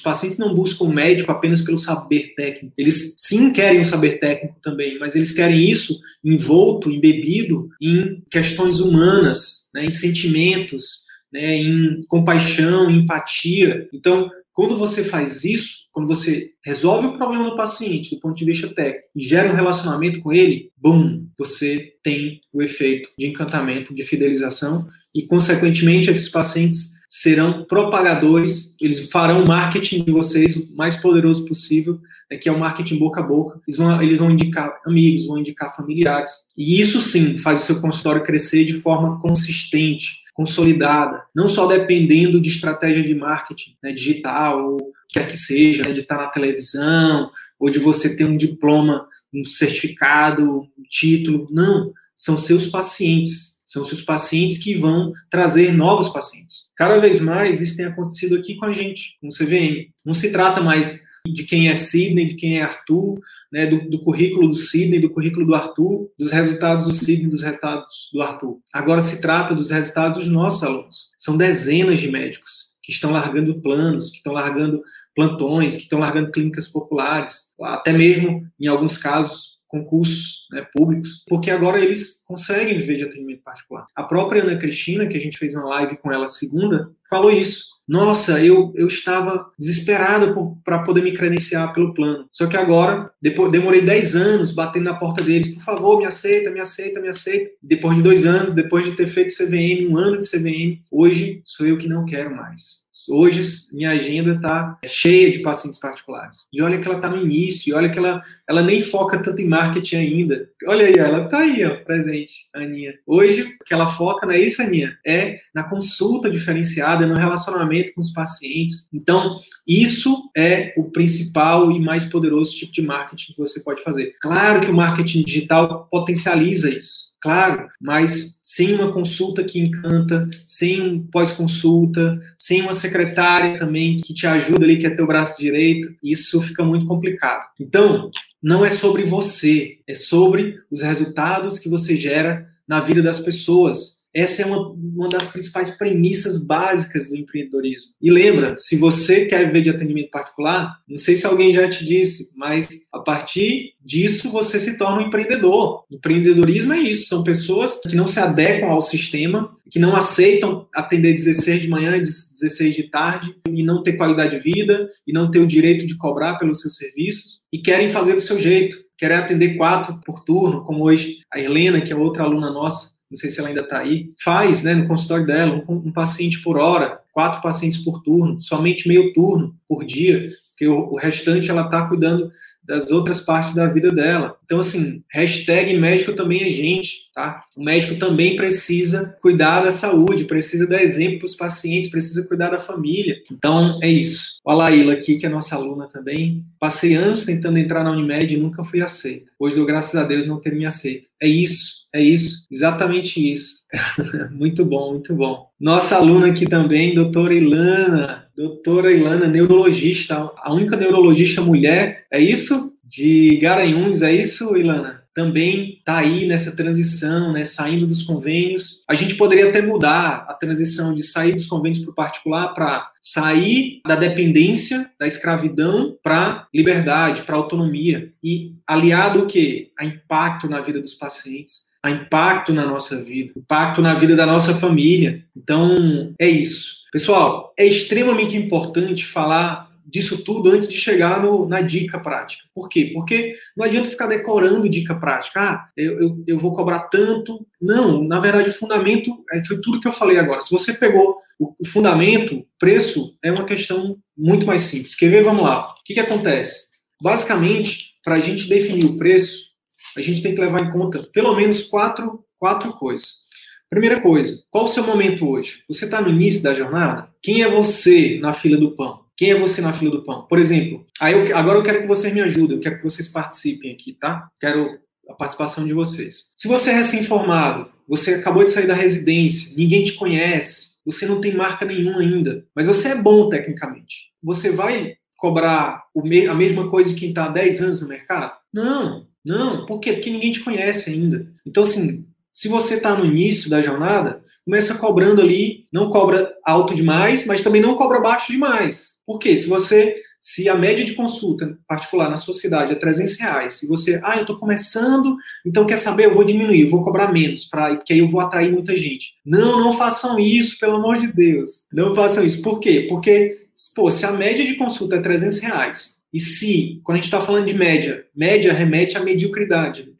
pacientes não buscam o médico apenas pelo saber técnico. Eles sim querem um saber técnico também, mas eles querem isso envolto, embebido em questões humanas, né, em sentimentos, né, em compaixão, em empatia. Então, quando você faz isso, quando você resolve o problema do paciente do ponto de vista técnico e gera um relacionamento com ele, bum, você tem o efeito de encantamento, de fidelização e, consequentemente, esses pacientes serão propagadores, eles farão o marketing de vocês o mais poderoso possível, né, que é o marketing boca a boca. Eles vão, eles vão indicar amigos, vão indicar familiares. E isso sim faz o seu consultório crescer de forma consistente, consolidada, não só dependendo de estratégia de marketing né, digital, ou quer que seja, né, de estar na televisão, ou de você ter um diploma, um certificado, um título. Não, são seus pacientes. São seus pacientes que vão trazer novos pacientes. Cada vez mais isso tem acontecido aqui com a gente, com o CVM. Não se trata mais de quem é Sidney, de quem é Arthur, né, do, do, currículo do Sidney, do currículo do Arthur, dos resultados do Sidney, dos resultados do Arthur. Agora se trata dos resultados dos nossos alunos. São dezenas de médicos que estão largando planos, que estão largando plantões, que estão largando clínicas populares, até mesmo, em alguns casos, concursos né, públicos, porque agora eles conseguem viver de atendimento particular. A própria Ana Cristina, que a gente fez uma live com ela segunda, falou isso. Nossa, eu, eu estava desesperado para poder me credenciar pelo plano. Só que agora, depois, demorei 10 anos batendo na porta deles, por favor, me aceita, me aceita, me aceita. Depois de dois anos, depois de ter feito CVM, um ano de CVM, hoje sou eu que não quero mais. Hoje minha agenda está cheia de pacientes particulares. E olha que ela está no início, e olha que ela, ela nem foca tanto em marketing ainda. Olha aí, ela está aí, ó, presente, a Aninha. Hoje, o que ela foca não é isso, Aninha, é na consulta diferenciada, no relacionamento com os pacientes. Então, isso é o principal e mais poderoso tipo de marketing que você pode fazer. Claro que o marketing digital potencializa isso. Claro, mas sem uma consulta que encanta, sem um pós-consulta, sem uma secretária também que te ajuda ali, que é teu braço direito, isso fica muito complicado. Então, não é sobre você, é sobre os resultados que você gera na vida das pessoas. Essa é uma, uma das principais premissas básicas do empreendedorismo. E lembra, se você quer viver de atendimento particular, não sei se alguém já te disse, mas a partir disso você se torna um empreendedor. Empreendedorismo é isso, são pessoas que não se adequam ao sistema, que não aceitam atender 16 de manhã e 16 de tarde e não ter qualidade de vida e não ter o direito de cobrar pelos seus serviços e querem fazer do seu jeito, querem atender quatro por turno, como hoje a Helena, que é outra aluna nossa, não sei se ela ainda está aí, faz né, no consultório dela um, um, paciente por hora, quatro pacientes por turno, somente meio turno por dia, porque o, restante ela está cuidando das outras partes da vida dela. Então, assim, hashtag médico também é gente, tá? O médico também precisa cuidar da saúde, precisa dar exemplo para os pacientes, precisa cuidar da família. Então, é isso. O Alaíla aqui, que é nossa aluna também. Passei anos tentando entrar na Unimed e nunca fui aceita. Hoje, dou graças a Deus não ter me aceito. É isso, é isso, exatamente isso. *laughs* muito bom, muito bom. Nossa aluna aqui também, doutora Ilana, doutora Ilana, neurologista, a única neurologista mulher, é isso? De Garanhuns, é isso, Ilana? Também está aí nessa transição, né, saindo dos convênios. A gente poderia até mudar a transição de sair dos convênios para o particular para sair da dependência, da escravidão para liberdade, para autonomia e aliado o que? A impacto na vida dos pacientes, a impacto na nossa vida, impacto na vida da nossa família. Então, é isso. Pessoal, é extremamente importante falar disso tudo antes de chegar no, na dica prática. Por quê? Porque não adianta ficar decorando dica prática. Ah, eu, eu, eu vou cobrar tanto. Não, na verdade, o fundamento é, foi tudo que eu falei agora. Se você pegou o, o fundamento, preço é uma questão muito mais simples. Quer ver? Vamos lá. O que, que acontece? Basicamente, para a gente definir o preço, a gente tem que levar em conta pelo menos quatro, quatro coisas. Primeira coisa, qual o seu momento hoje? Você está no início da jornada? Quem é você na fila do pão? Quem é você na fila do pão? Por exemplo, aí eu, agora eu quero que vocês me ajudem, eu quero que vocês participem aqui, tá? Quero a participação de vocês. Se você é recém-formado, você acabou de sair da residência, ninguém te conhece, você não tem marca nenhuma ainda, mas você é bom tecnicamente. Você vai cobrar a mesma coisa de quem está há 10 anos no mercado? Não, não. Por quê? Porque ninguém te conhece ainda. Então, assim, se você está no início da jornada, começa cobrando ali, não cobra alto demais, mas também não cobra baixo demais. Por quê? Se você, se a média de consulta particular na sua cidade é 300 reais, se você, ah, eu estou começando, então quer saber, eu vou diminuir, eu vou cobrar menos, pra, porque aí eu vou atrair muita gente. Não, não façam isso, pelo amor de Deus. Não façam isso. Por quê? Porque, pô, se a média de consulta é 300 reais, e se, quando a gente está falando de média, média remete à mediocridade,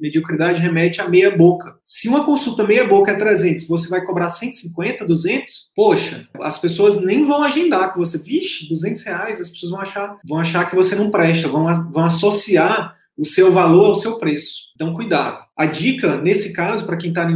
mediocridade remete à meia boca. Se uma consulta meia boca é 300, você vai cobrar 150, 200, poxa, as pessoas nem vão agendar com você. Vixe, 200 reais, as pessoas vão achar, vão achar que você não presta, vão, vão associar o seu valor ao seu preço. Então, cuidado. A dica, nesse caso, para quem está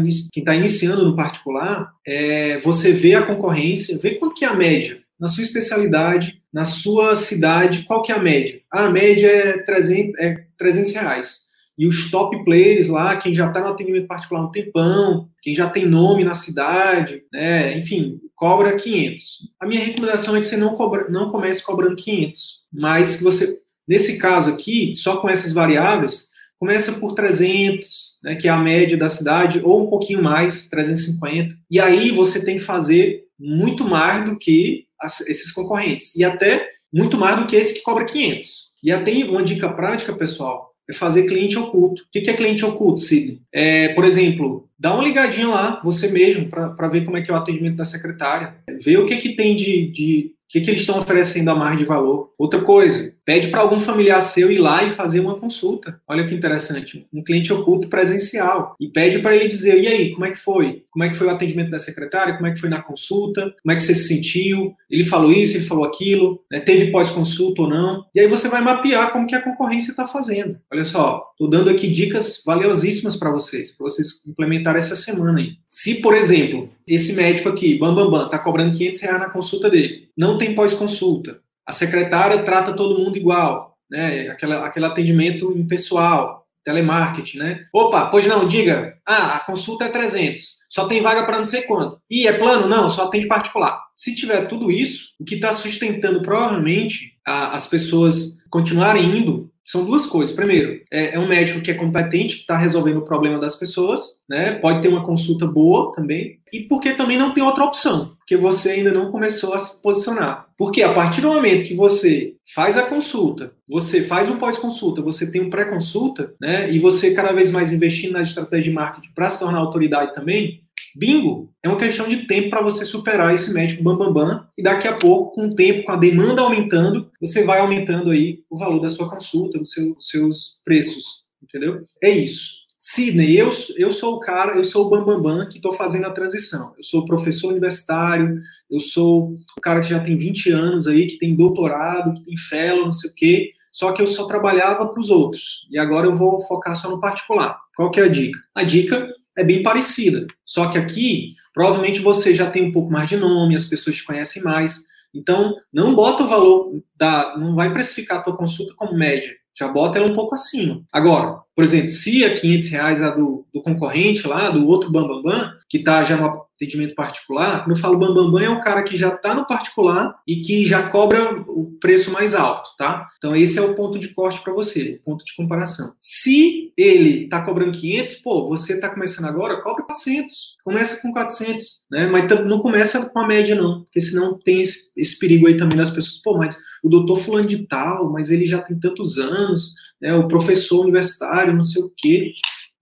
tá iniciando no particular, é você ver a concorrência, ver quanto que é a média na sua especialidade, na sua cidade, qual que é a média? Ah, a média é 300, é 300 reais. E os top players lá, quem já está no atendimento particular um tempão, quem já tem nome na cidade, né? enfim, cobra 500. A minha recomendação é que você não, cobra, não comece cobrando 500, mas que você, nesse caso aqui, só com essas variáveis, começa por 300, né, que é a média da cidade, ou um pouquinho mais, 350. E aí você tem que fazer muito mais do que as, esses concorrentes. E até muito mais do que esse que cobra 500. E até uma dica prática, pessoal, é fazer cliente oculto. O que é cliente oculto, Sidney? É, por exemplo, dá uma ligadinha lá, você mesmo, para ver como é que é o atendimento da secretária. Ver o que, que tem de, de que, que eles estão oferecendo a mais de valor? Outra coisa, pede para algum familiar seu ir lá e fazer uma consulta. Olha que interessante, um cliente oculto presencial. E pede para ele dizer: e aí, como é que foi? Como é que foi o atendimento da secretária? Como é que foi na consulta? Como é que você se sentiu? Ele falou isso, ele falou aquilo, né? teve pós-consulta ou não? E aí você vai mapear como que a concorrência está fazendo. Olha só, estou dando aqui dicas valiosíssimas para vocês, para vocês implementarem essa semana aí. Se, por exemplo, esse médico aqui, Bam Bam Bam, está cobrando 500 reais na consulta dele, não tem pós-consulta, a secretária trata todo mundo igual, né? Aquela, aquele atendimento impessoal, telemarketing, né? Opa, pois não, diga. Ah, a consulta é 300. Só tem vaga para não sei quanto. E é plano? Não, só tem de particular. Se tiver tudo isso, o que está sustentando provavelmente a, as pessoas continuarem indo são duas coisas. Primeiro, é, é um médico que é competente, que está resolvendo o problema das pessoas, né? Pode ter uma consulta boa também. E porque também não tem outra opção, porque você ainda não começou a se posicionar. Porque a partir do momento que você faz a consulta, você faz um pós-consulta, você tem um pré-consulta, né? E você cada vez mais investindo na estratégia de marketing para se tornar autoridade também, Bingo! É uma questão de tempo para você superar esse médico bambambam bam, bam, e daqui a pouco, com o tempo, com a demanda aumentando, você vai aumentando aí o valor da sua consulta, dos seu, seus preços, entendeu? É isso. Sidney, eu, eu sou o cara, eu sou o bambambam bam, bam, que estou fazendo a transição. Eu sou professor universitário, eu sou o cara que já tem 20 anos aí, que tem doutorado, que tem fellow, não sei o quê, só que eu só trabalhava para os outros. E agora eu vou focar só no particular. Qual que é a dica? A dica é bem parecida. Só que aqui, provavelmente você já tem um pouco mais de nome, as pessoas te conhecem mais. Então, não bota o valor da. Não vai precificar a tua consulta como média. Já bota ela um pouco acima. Agora, por exemplo, se a 500 reais a do, do concorrente lá, do outro Bambambam, Bam, Bam, que está já no atendimento particular, quando eu falo Bambambam, Bam, Bam, é o cara que já está no particular e que já cobra o preço mais alto, tá? Então, esse é o ponto de corte para você, o ponto de comparação. Se ele está cobrando 500, pô, você está começando agora, cobra 400. Começa com 400, né? Mas não começa com a média, não, porque senão tem esse, esse perigo aí também das pessoas, pô, mas o doutor fulano de tal, mas ele já tem tantos anos, né? O professor universitário, não sei o quê.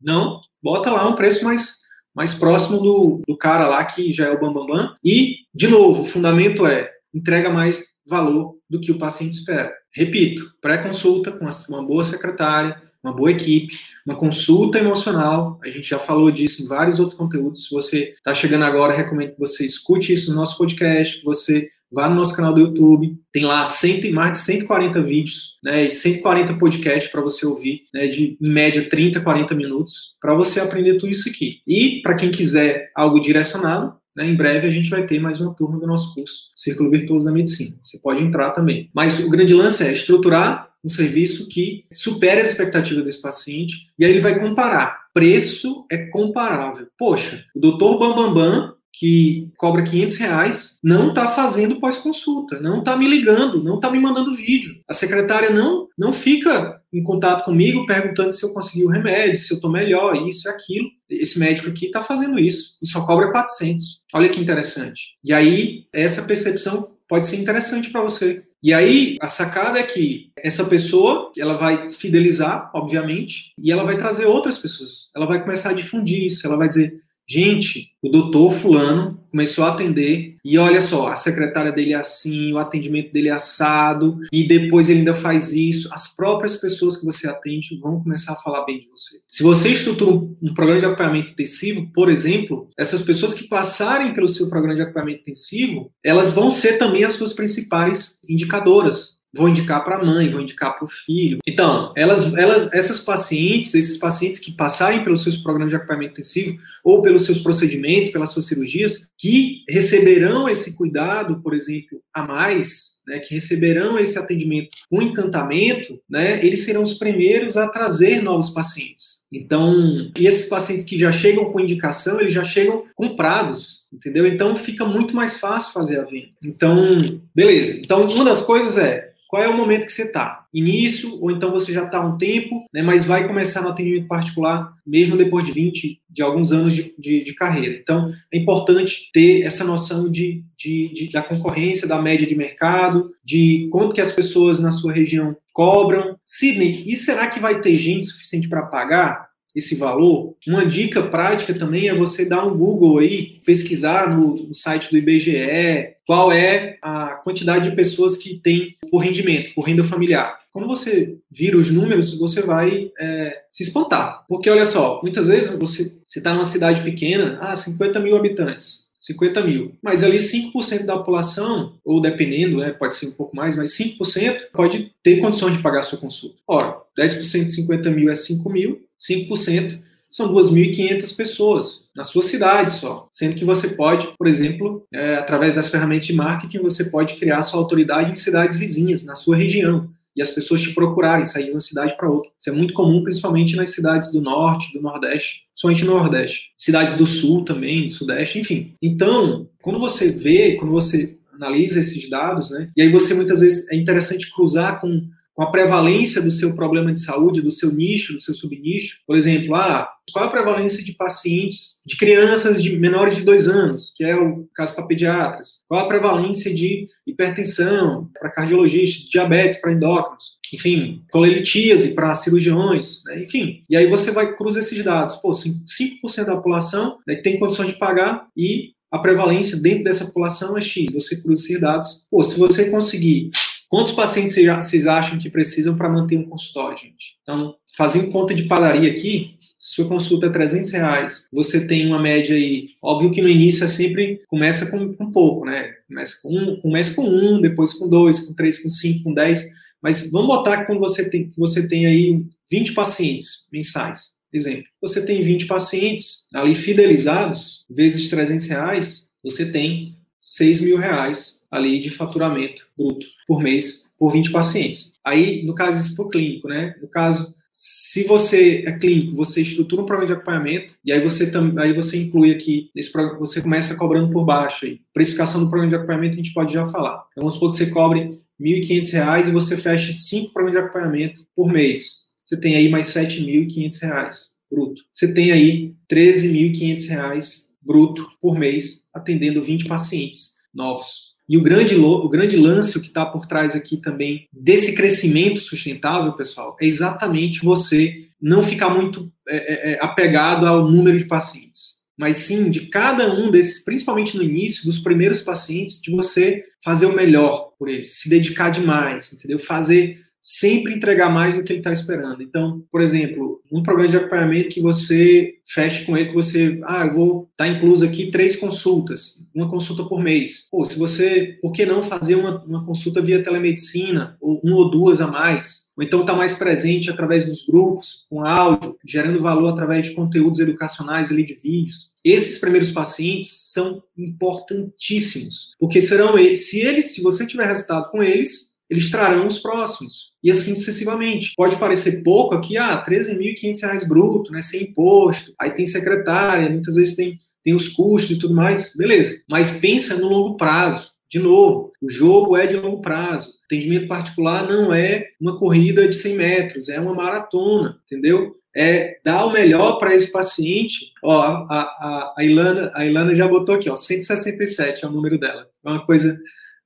Não, bota lá um preço mais mais próximo do, do cara lá que já é o bambambam. Bam, bam. E, de novo, o fundamento é entrega mais valor do que o paciente espera. Repito, pré-consulta com uma boa secretária, uma boa equipe, uma consulta emocional. A gente já falou disso em vários outros conteúdos. Se você está chegando agora, recomendo que você escute isso no nosso podcast, que você vá no nosso canal do YouTube, tem lá 100, mais de 140 vídeos, né, e 140 podcasts para você ouvir, né, de em média 30, 40 minutos, para você aprender tudo isso aqui. E para quem quiser algo direcionado, né, em breve a gente vai ter mais uma turma do nosso curso, Círculo Virtuoso da Medicina. Você pode entrar também. Mas o grande lance é estruturar um serviço que supere as expectativas desse paciente e aí ele vai comparar. Preço é comparável. Poxa, o doutor Bambambam Bam Bam que cobra 500 reais não está fazendo pós-consulta, não está me ligando, não está me mandando vídeo. A secretária não, não fica em contato comigo perguntando se eu consegui o remédio, se eu estou melhor, isso e aquilo. Esse médico aqui está fazendo isso e só cobra 400. Olha que interessante. E aí, essa percepção pode ser interessante para você. E aí, a sacada é que essa pessoa, ela vai fidelizar, obviamente, e ela vai trazer outras pessoas. Ela vai começar a difundir isso, ela vai dizer, Gente, o doutor fulano começou a atender e olha só, a secretária dele é assim, o atendimento dele é assado e depois ele ainda faz isso. As próprias pessoas que você atende vão começar a falar bem de você. Se você estrutura um programa de acompanhamento intensivo, por exemplo, essas pessoas que passarem pelo seu programa de acompanhamento intensivo, elas vão ser também as suas principais indicadoras vou indicar para a mãe, vou indicar para o filho. Então, elas, elas, essas pacientes, esses pacientes que passarem pelos seus programas de acompanhamento intensivo ou pelos seus procedimentos, pelas suas cirurgias, que receberão esse cuidado, por exemplo, a mais, né, que receberão esse atendimento com encantamento, né, eles serão os primeiros a trazer novos pacientes. Então, esses pacientes que já chegam com indicação, eles já chegam comprados, entendeu? Então fica muito mais fácil fazer a venda. Então, beleza. Então, uma das coisas é qual é o momento que você está? Início, ou então você já está há um tempo, né, mas vai começar no atendimento particular, mesmo depois de 20, de alguns anos de, de, de carreira. Então, é importante ter essa noção de, de, da concorrência, da média de mercado, de quanto que as pessoas na sua região cobram. Sidney, e será que vai ter gente suficiente para pagar? esse valor, uma dica prática também é você dar um Google aí, pesquisar no, no, site do IBGE qual é a quantidade de pessoas que tem por rendimento, por renda familiar. Quando você vira os números, você vai é, se espantar. Porque olha só, muitas vezes você está numa cidade pequena, ah, 50 mil habitantes. 50 mil. Mas ali 5% da população, ou dependendo, né, pode ser um pouco mais, mas 5% pode ter condições de pagar a sua consulta. Ora, 10% de 50 mil é 5 mil, 5% são 2.500 pessoas na sua cidade só. Sendo que você pode, por exemplo, é, através das ferramentas de marketing, você pode criar sua autoridade em cidades vizinhas, na sua região e as pessoas te procurarem, sair de uma cidade para outra. Isso é muito comum, principalmente nas cidades do norte, do nordeste, somente no nordeste. Cidades do sul também, do sudeste, enfim. Então, quando você vê, quando você analisa esses dados, né, e aí você muitas vezes é interessante cruzar com com a prevalência do seu problema de saúde, do seu nicho, do seu subnicho. Por exemplo, ah, qual a prevalência de pacientes, de crianças de menores de dois anos, que é o caso para pediatras? Qual a prevalência de hipertensão para cardiologistas, diabetes para endócrinos? Enfim, colelitíase para cirurgiões, né? enfim. E aí você vai cruzar esses dados. Pô, 5% da população né, tem condições de pagar e a prevalência dentro dessa população é X. Você cruza esses dados. Pô, se você conseguir Quantos pacientes vocês acham que precisam para manter um consultório, gente? Então, fazendo conta de padaria aqui, se sua consulta é 300 reais, você tem uma média aí, óbvio que no início é sempre, começa com, com pouco, né? Começa com um, começa com um, depois com dois, com três, com cinco, com dez, mas vamos botar que quando você tem, você tem aí 20 pacientes mensais, exemplo, você tem 20 pacientes ali fidelizados, vezes 300 reais, você tem 6 mil reais ali de faturamento bruto por mês por 20 pacientes. Aí, no caso, isso for clínico, né? No caso, se você é clínico, você estrutura um programa de acompanhamento e aí você aí você inclui aqui esse programa, você começa cobrando por baixo aí. Precificação do programa de acompanhamento a gente pode já falar. Então, vamos supor que você cobre R$ 1.500 e você fecha cinco programas de acompanhamento por mês. Você tem aí mais R$ 7.500 bruto. Você tem aí R$ 13.500 bruto por mês atendendo 20 pacientes novos. E o grande, o grande lance, que está por trás aqui também desse crescimento sustentável, pessoal, é exatamente você não ficar muito é, é, é, apegado ao número de pacientes, mas sim de cada um desses, principalmente no início, dos primeiros pacientes, de você fazer o melhor por eles, se dedicar demais, entendeu? Fazer sempre entregar mais do que ele está esperando. Então, por exemplo, um programa de acompanhamento que você feche com ele, que você, ah, eu vou estar tá incluso aqui três consultas, uma consulta por mês. Pô, se você, por que não fazer uma, uma consulta via telemedicina, ou uma ou duas a mais? Ou então estar tá mais presente através dos grupos, com áudio, gerando valor através de conteúdos educacionais ali de vídeos. Esses primeiros pacientes são importantíssimos, porque serão eles, se eles, se você tiver resultado com eles, eles trarão os próximos. E assim sucessivamente. Pode parecer pouco aqui, ah, R$ 13.500 bruto, né, sem imposto. Aí tem secretária, muitas vezes tem, tem os custos e tudo mais. Beleza. Mas pensa no longo prazo. De novo, o jogo é de longo prazo. Atendimento particular não é uma corrida de 100 metros, é uma maratona, entendeu? É dar o melhor para esse paciente. Ó, a, a, a, Ilana, a Ilana já botou aqui, ó, 167 é o número dela. É uma coisa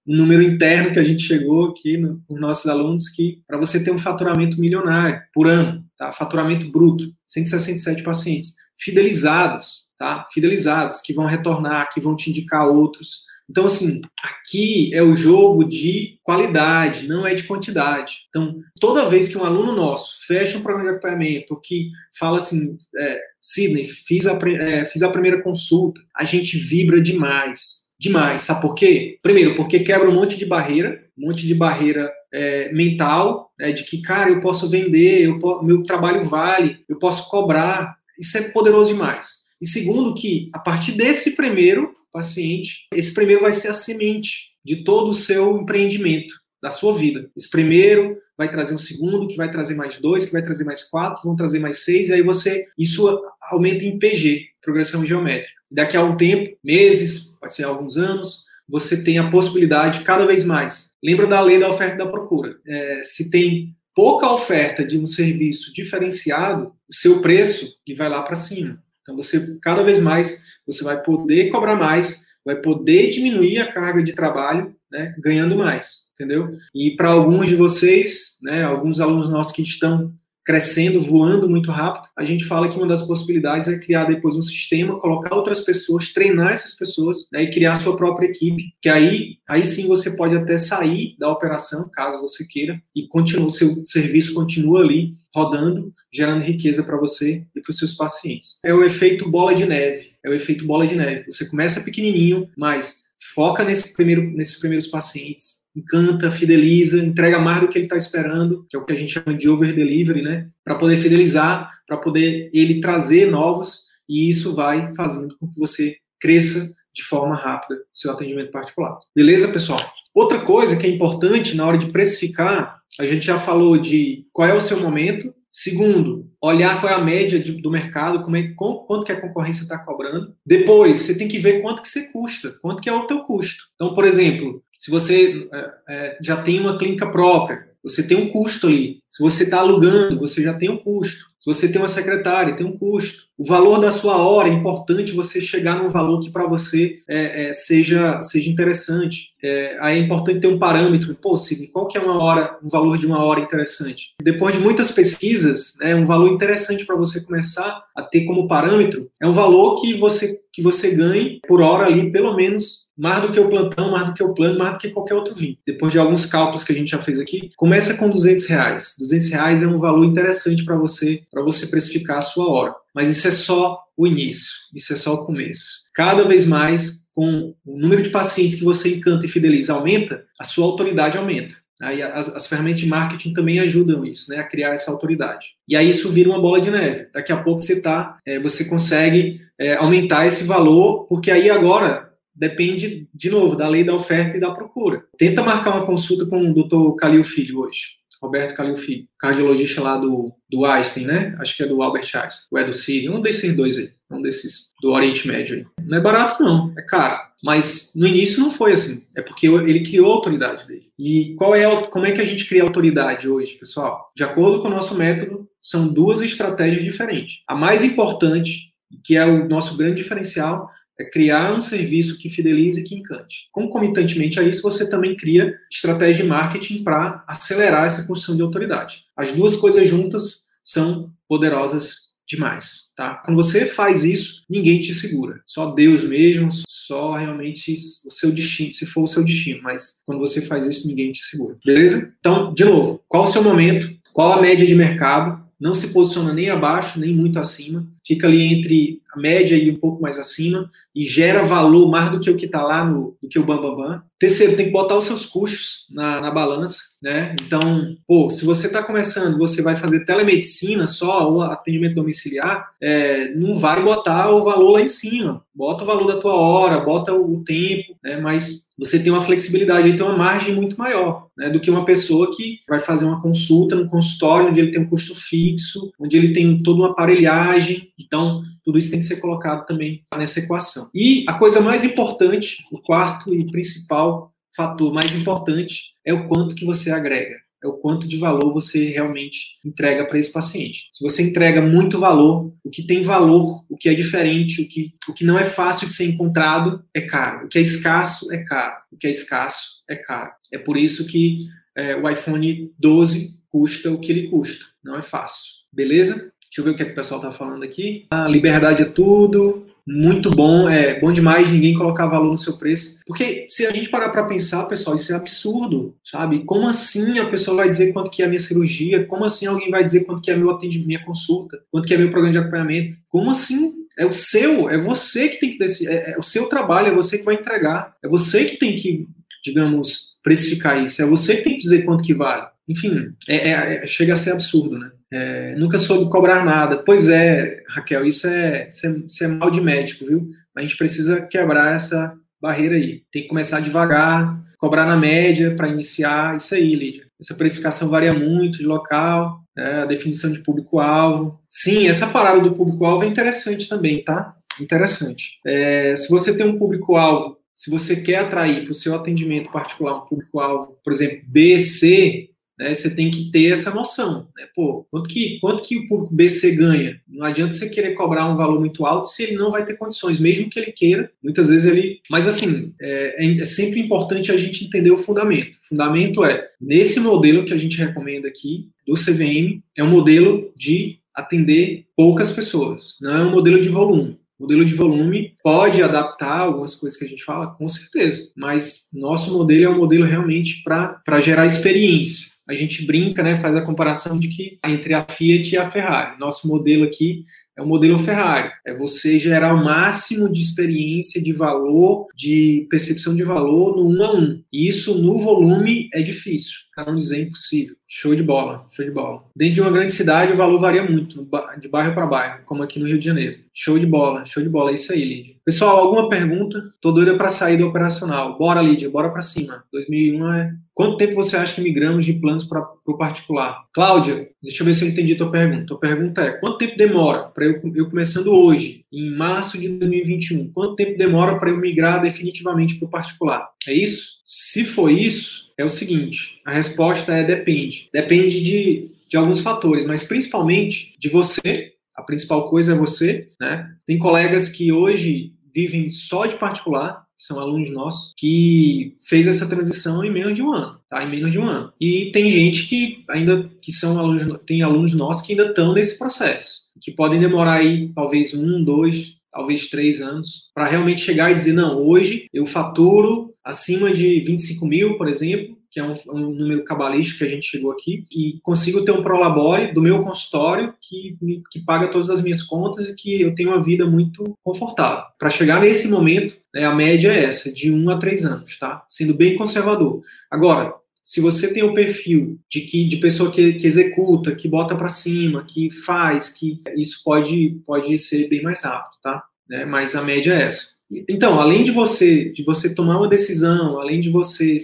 um número interno que a gente chegou aqui no, com nossos alunos que para você ter um faturamento milionário por ano, tá? Faturamento bruto, 167 pacientes fidelizados, tá? Fidelizados que vão retornar, que vão te indicar outros. Então, assim, aqui é o jogo de qualidade, não é de quantidade. Então, toda vez que um aluno nosso fecha um programa de acompanhamento, que fala assim, é, Sidney, fiz a, é, fiz a primeira consulta, a gente vibra demais demais. Sabe por quê? Primeiro, porque quebra um monte de barreira, um monte de barreira é, mental, né, de que, cara, eu posso vender, eu meu trabalho vale, eu posso cobrar. Isso é poderoso demais. E segundo, que a partir desse primeiro paciente, esse primeiro vai ser a semente de todo o seu empreendimento, da sua vida. Esse primeiro vai trazer um segundo, que vai trazer mais dois, que vai trazer mais quatro, vão trazer mais seis, e aí você, isso aumenta em PG, progressão geométrica. Daqui a um tempo, meses, pode ser alguns anos, você tem a possibilidade cada vez mais. Lembra da lei da oferta e da procura. É, se tem pouca oferta de um serviço diferenciado, o seu preço ele vai lá para cima. Então você cada vez mais você vai poder cobrar mais, vai poder diminuir a carga de trabalho, né, ganhando mais, entendeu? E para alguns de vocês, né, alguns alunos nossos que estão crescendo, voando muito rápido, a gente fala que uma das possibilidades é criar depois um sistema, colocar outras pessoas, treinar essas pessoas né, e criar a sua própria equipe, que aí, aí sim você pode até sair da operação, caso você queira, e continua, o seu serviço continua ali rodando, gerando riqueza para você e para os seus pacientes. É o efeito bola de neve, é o efeito bola de neve. Você começa pequenininho, mas foca nesse primeiro, nesses primeiros pacientes, encanta, fideliza, entrega mais do que ele está esperando, que é o que a gente chama de over delivery, né? Para poder fidelizar, para poder ele trazer novos, e isso vai fazendo com que você cresça de forma rápida seu atendimento particular. Beleza, pessoal? Outra coisa que é importante na hora de precificar, a gente já falou de qual é o seu momento. Segundo, olhar qual é a média de, do mercado, como é, quanto que a concorrência está cobrando. Depois, você tem que ver quanto que você custa, quanto que é o teu custo. Então, por exemplo, se você é, é, já tem uma clínica própria, você tem um custo ali. Se você está alugando, você já tem um custo. Se você tem uma secretária, tem um custo. O valor da sua hora é importante você chegar num valor que para você é, é, seja, seja interessante. É, aí é importante ter um parâmetro. Pô, Sidney, qual que é uma hora, um valor de uma hora interessante? Depois de muitas pesquisas, né, um valor interessante para você começar a ter como parâmetro é um valor que você, que você ganhe por hora ali, pelo menos mais do que o plantão, mais do que o plano, mais do que qualquer outro vinho. Depois de alguns cálculos que a gente já fez aqui, começa com 200 reais. 200 reais é um valor interessante para você, para você precificar a sua hora. Mas isso é só o início, isso é só o começo. Cada vez mais, com o número de pacientes que você encanta e fideliza aumenta, a sua autoridade aumenta. Aí as, as, ferramentas de marketing também ajudam isso, né, a criar essa autoridade. E aí isso vira uma bola de neve. Daqui a pouco você tá, é, você consegue é, aumentar esse valor, porque aí agora depende, de novo, da lei da oferta e da procura. Tenta marcar uma consulta com o doutor Calil Filho hoje. Roberto Calil cardiologista lá do, do Einstein, né? Acho que é do Albert Einstein, ou é do Sírio, um desses dois aí, um desses do Oriente Médio aí. Não é barato, não, é caro. Mas no início não foi assim, é porque ele criou a autoridade dele. E qual é, como é que a gente cria autoridade hoje, pessoal? De acordo com o nosso método, são duas estratégias diferentes. A mais importante, que é o nosso grande diferencial, é criar um serviço que fidelize e que encante. Concomitantemente a isso, você também cria estratégia de marketing para acelerar essa construção de autoridade. As duas coisas juntas são poderosas demais, tá? Quando você faz isso, ninguém te segura. Só Deus mesmo, só realmente o seu destino, se for o seu destino, mas quando você faz isso, ninguém te segura. Beleza? Então, de novo, qual o seu momento? Qual a média de mercado? Não se posiciona nem abaixo, nem muito acima. Fica ali entre a média e um pouco mais acima e gera valor mais do que o que está lá no do que o Bambambam. Bam, Bam. Terceiro, tem que botar os seus custos na, na balança, né? Então, pô, se você está começando, você vai fazer telemedicina só ou atendimento domiciliar, é, não vai botar o valor lá em cima. Bota o valor da tua hora, bota o tempo, né? Mas você tem uma flexibilidade, tem uma margem muito maior, né? Do que uma pessoa que vai fazer uma consulta no consultório onde ele tem um custo fixo, onde ele tem toda uma aparelhagem. Então, tudo isso tem que ser colocado também nessa equação. E a coisa mais importante, o quarto e principal fator mais importante é o quanto que você agrega, é o quanto de valor você realmente entrega para esse paciente. Se você entrega muito valor, o que tem valor, o que é diferente, o que, o que não é fácil de ser encontrado é caro, o que é escasso é caro, o que é escasso é caro. É por isso que é, o iPhone 12 custa o que ele custa, não é fácil. Beleza? Deixa eu ver o que, é que o pessoal está falando aqui. A liberdade é tudo. Muito bom, é bom demais ninguém colocar valor no seu preço. Porque se a gente parar para pensar, pessoal, isso é absurdo, sabe? Como assim a pessoa vai dizer quanto que é a minha cirurgia? Como assim alguém vai dizer quanto que é meu atendimento, minha consulta? Quanto que é meu programa de acompanhamento? Como assim? É o seu, é você que tem que decidir, é, é o seu trabalho, é você que vai entregar, é você que tem que, digamos, precificar isso, é você que tem que dizer quanto que vale. Enfim, é, é, é chega a ser absurdo, né? É, nunca soube cobrar nada. Pois é, Raquel, isso é, isso é, isso é mal de médico, viu? A gente precisa quebrar essa barreira aí. Tem que começar devagar, cobrar na média para iniciar. Isso aí, Lídia. Essa precificação varia muito de local, né, a definição de público-alvo. Sim, essa parada do público-alvo é interessante também, tá? Interessante. É, se você tem um público-alvo, se você quer atrair para o seu atendimento particular um público-alvo, por exemplo, B, C, né, você tem que ter essa noção. Né? Pô, quanto que, quanto que o público BC ganha? Não adianta você querer cobrar um valor muito alto se ele não vai ter condições, mesmo que ele queira. Muitas vezes ele. Mas, assim, é, é, é sempre importante a gente entender o fundamento. O fundamento é, nesse modelo que a gente recomenda aqui, do CVM, é um modelo de atender poucas pessoas, não é um modelo de volume. Modelo de volume pode adaptar algumas coisas que a gente fala, com certeza, mas nosso modelo é um modelo realmente para gerar experiência a gente brinca, né, faz a comparação de que entre a Fiat e a Ferrari. Nosso modelo aqui é o modelo Ferrari. É você gerar o máximo de experiência, de valor, de percepção de valor no um a um. E isso no volume é difícil, não dizer impossível. Show de bola, show de bola. Dentro de uma grande cidade, o valor varia muito, de bairro para bairro, como aqui no Rio de Janeiro. Show de bola, show de bola. É isso aí, Lídia. Pessoal, alguma pergunta? Tô doida para sair do operacional. Bora, Lídia, bora para cima. 2001 é. Quanto tempo você acha que migramos de planos para o particular? Cláudia, deixa eu ver se eu entendi tua pergunta. Tua pergunta é: quanto tempo demora para eu, eu começando hoje, em março de 2021? Quanto tempo demora para eu migrar definitivamente para o particular? É isso? Se for isso, é o seguinte: a resposta é depende. Depende de, de alguns fatores, mas principalmente de você. A principal coisa é você, né? Tem colegas que hoje vivem só de particular, são alunos nossos, que fez essa transição em menos de um ano, tá? Em menos de um ano. E tem gente que ainda, que são alunos, tem alunos nossos que ainda estão nesse processo, que podem demorar aí talvez um, dois, talvez três anos, para realmente chegar e dizer, não, hoje eu faturo acima de 25 mil, por exemplo, que é um, um, número cabalístico que a gente chegou aqui, e consigo ter um prolabore do meu consultório que, que paga todas as minhas contas e que eu tenho uma vida muito confortável. Para chegar nesse momento, né, a média é essa, de um a três anos, tá? Sendo bem conservador. Agora, se você tem o perfil de que de pessoa que, que executa, que bota para cima, que faz, que isso pode pode ser bem mais rápido, tá? Né? Mas a média é essa. Então, além de você de você tomar uma decisão, além de você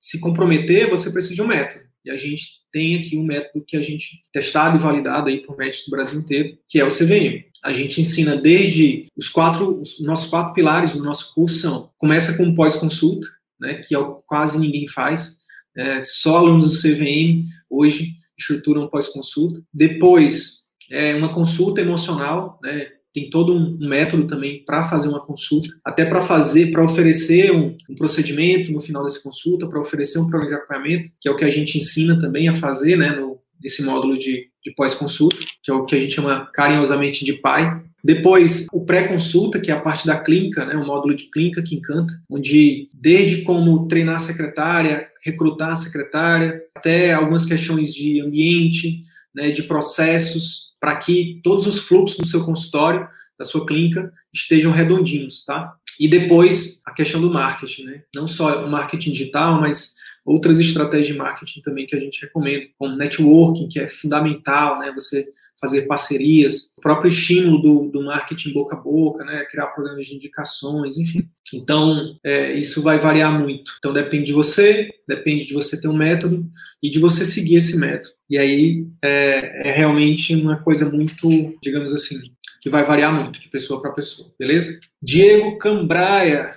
se comprometer, você precisa de um método. E a gente tem aqui um método que a gente testado e validado aí por médicos do Brasil inteiro, que é o CVM. A gente ensina desde os quatro, os nossos quatro pilares do nosso curso são, começa com pós-consulta, né, que é o que quase ninguém faz, é, só alunos do CVM hoje estruturam pós-consulta. Depois, é uma consulta emocional, né, tem todo um, método também para fazer uma consulta, até para fazer, para oferecer um, um, procedimento no final dessa consulta, para oferecer um programa de acompanhamento, que é o que a gente ensina também a fazer, né, no, nesse módulo de, de pós-consulta, que é o que a gente chama carinhosamente de PAI. Depois, o pré-consulta, que é a parte da clínica, né, o módulo de clínica que encanta, onde desde como treinar a secretária, recrutar a secretária, até algumas questões de ambiente, né, de processos, para que todos os fluxos do seu consultório, da sua clínica, estejam redondinhos, tá? E depois, a questão do marketing, né? Não só o marketing digital, mas outras estratégias de marketing também que a gente recomenda, como networking, que é fundamental, né? Você fazer parcerias, o próprio estímulo do, do marketing boca a boca, né, criar programas de indicações, enfim. Então, é, isso vai variar muito. Então, depende de você, depende de você ter um método e de você seguir esse método. E aí é, é realmente uma coisa muito, digamos assim, que vai variar muito de pessoa para pessoa, beleza? Diego Cambraia.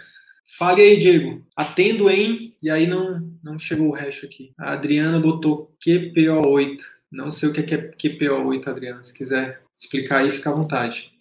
Fale aí, Diego. Atendo em. E aí não, não chegou o resto aqui. A Adriana botou QPO8. Não sei o que é QPO8, Adriano. Se quiser explicar aí, fica à vontade.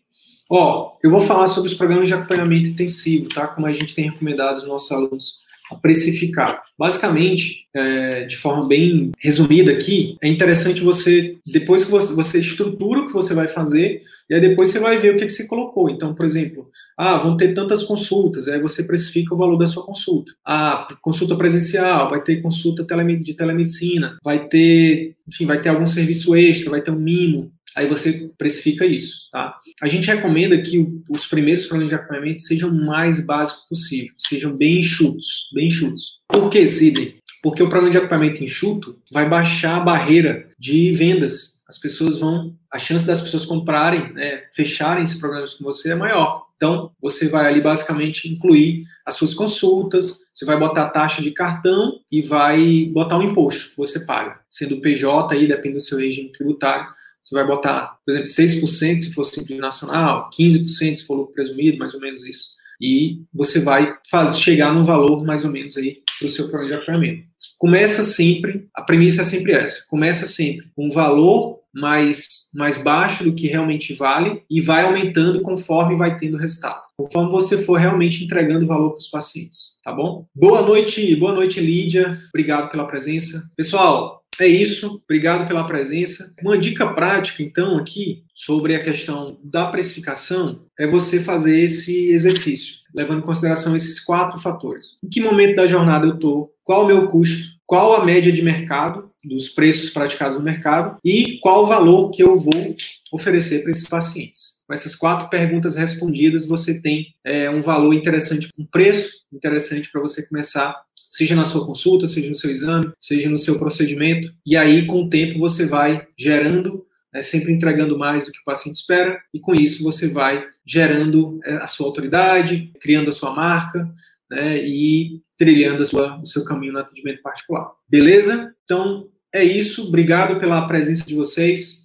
Ó, eu vou falar sobre os programas de acompanhamento intensivo, tá? Como a gente tem recomendado aos nossos alunos precificar. Basicamente, é, de forma bem resumida aqui, é interessante você, depois que você, você, estrutura o que você vai fazer, e aí depois você vai ver o que, que você colocou. Então, por exemplo, ah, vão ter tantas consultas, aí você precifica o valor da sua consulta. Ah, consulta presencial, vai ter consulta de telemedicina, vai ter, enfim, vai ter algum serviço extra, vai ter um mimo, aí você precifica isso, tá? A gente recomenda que os primeiros planos de acompanhamento sejam o mais básicos possível, sejam bem enxutos, bem enxutos. Por que, Sidney? Porque o programa de acompanhamento enxuto vai baixar a barreira de vendas as pessoas vão, a chance das pessoas comprarem, né, fecharem esse programa com você é maior. Então, você vai ali basicamente incluir as suas consultas, você vai botar a taxa de cartão e vai botar um imposto que você paga. Sendo PJ aí, depende do seu regime tributário, você vai botar, por exemplo, 6% se for simples nacional, 15% se for lucro presumido, mais ou menos isso. E você vai chegar no valor mais ou menos aí para o seu programa de acompanhamento. Começa sempre, a premissa é sempre essa, começa sempre com um valor mais, mais baixo do que realmente vale e vai aumentando conforme vai tendo resultado. Conforme você for realmente entregando valor para os pacientes, tá bom? Boa noite, boa noite, Lídia. Obrigado pela presença. Pessoal, é isso. Obrigado pela presença. Uma dica prática, então, aqui sobre a questão da precificação é você fazer esse exercício, levando em consideração esses quatro fatores. Em que momento da jornada eu estou? Qual o meu custo? Qual a média de mercado? dos preços praticados no mercado e qual o valor que eu vou oferecer para esses pacientes. Com essas quatro perguntas respondidas, você tem é, um valor interessante, um preço interessante para você começar, seja na sua consulta, seja no seu exame, seja no seu procedimento, e aí com o tempo você vai gerando né, sempre entregando mais do que o paciente espera, e com isso você vai gerando é, a sua autoridade, criando a sua marca, né, e trilhando sua, o seu caminho no atendimento particular. Beleza? Então, é isso. Obrigado pela presença de vocês.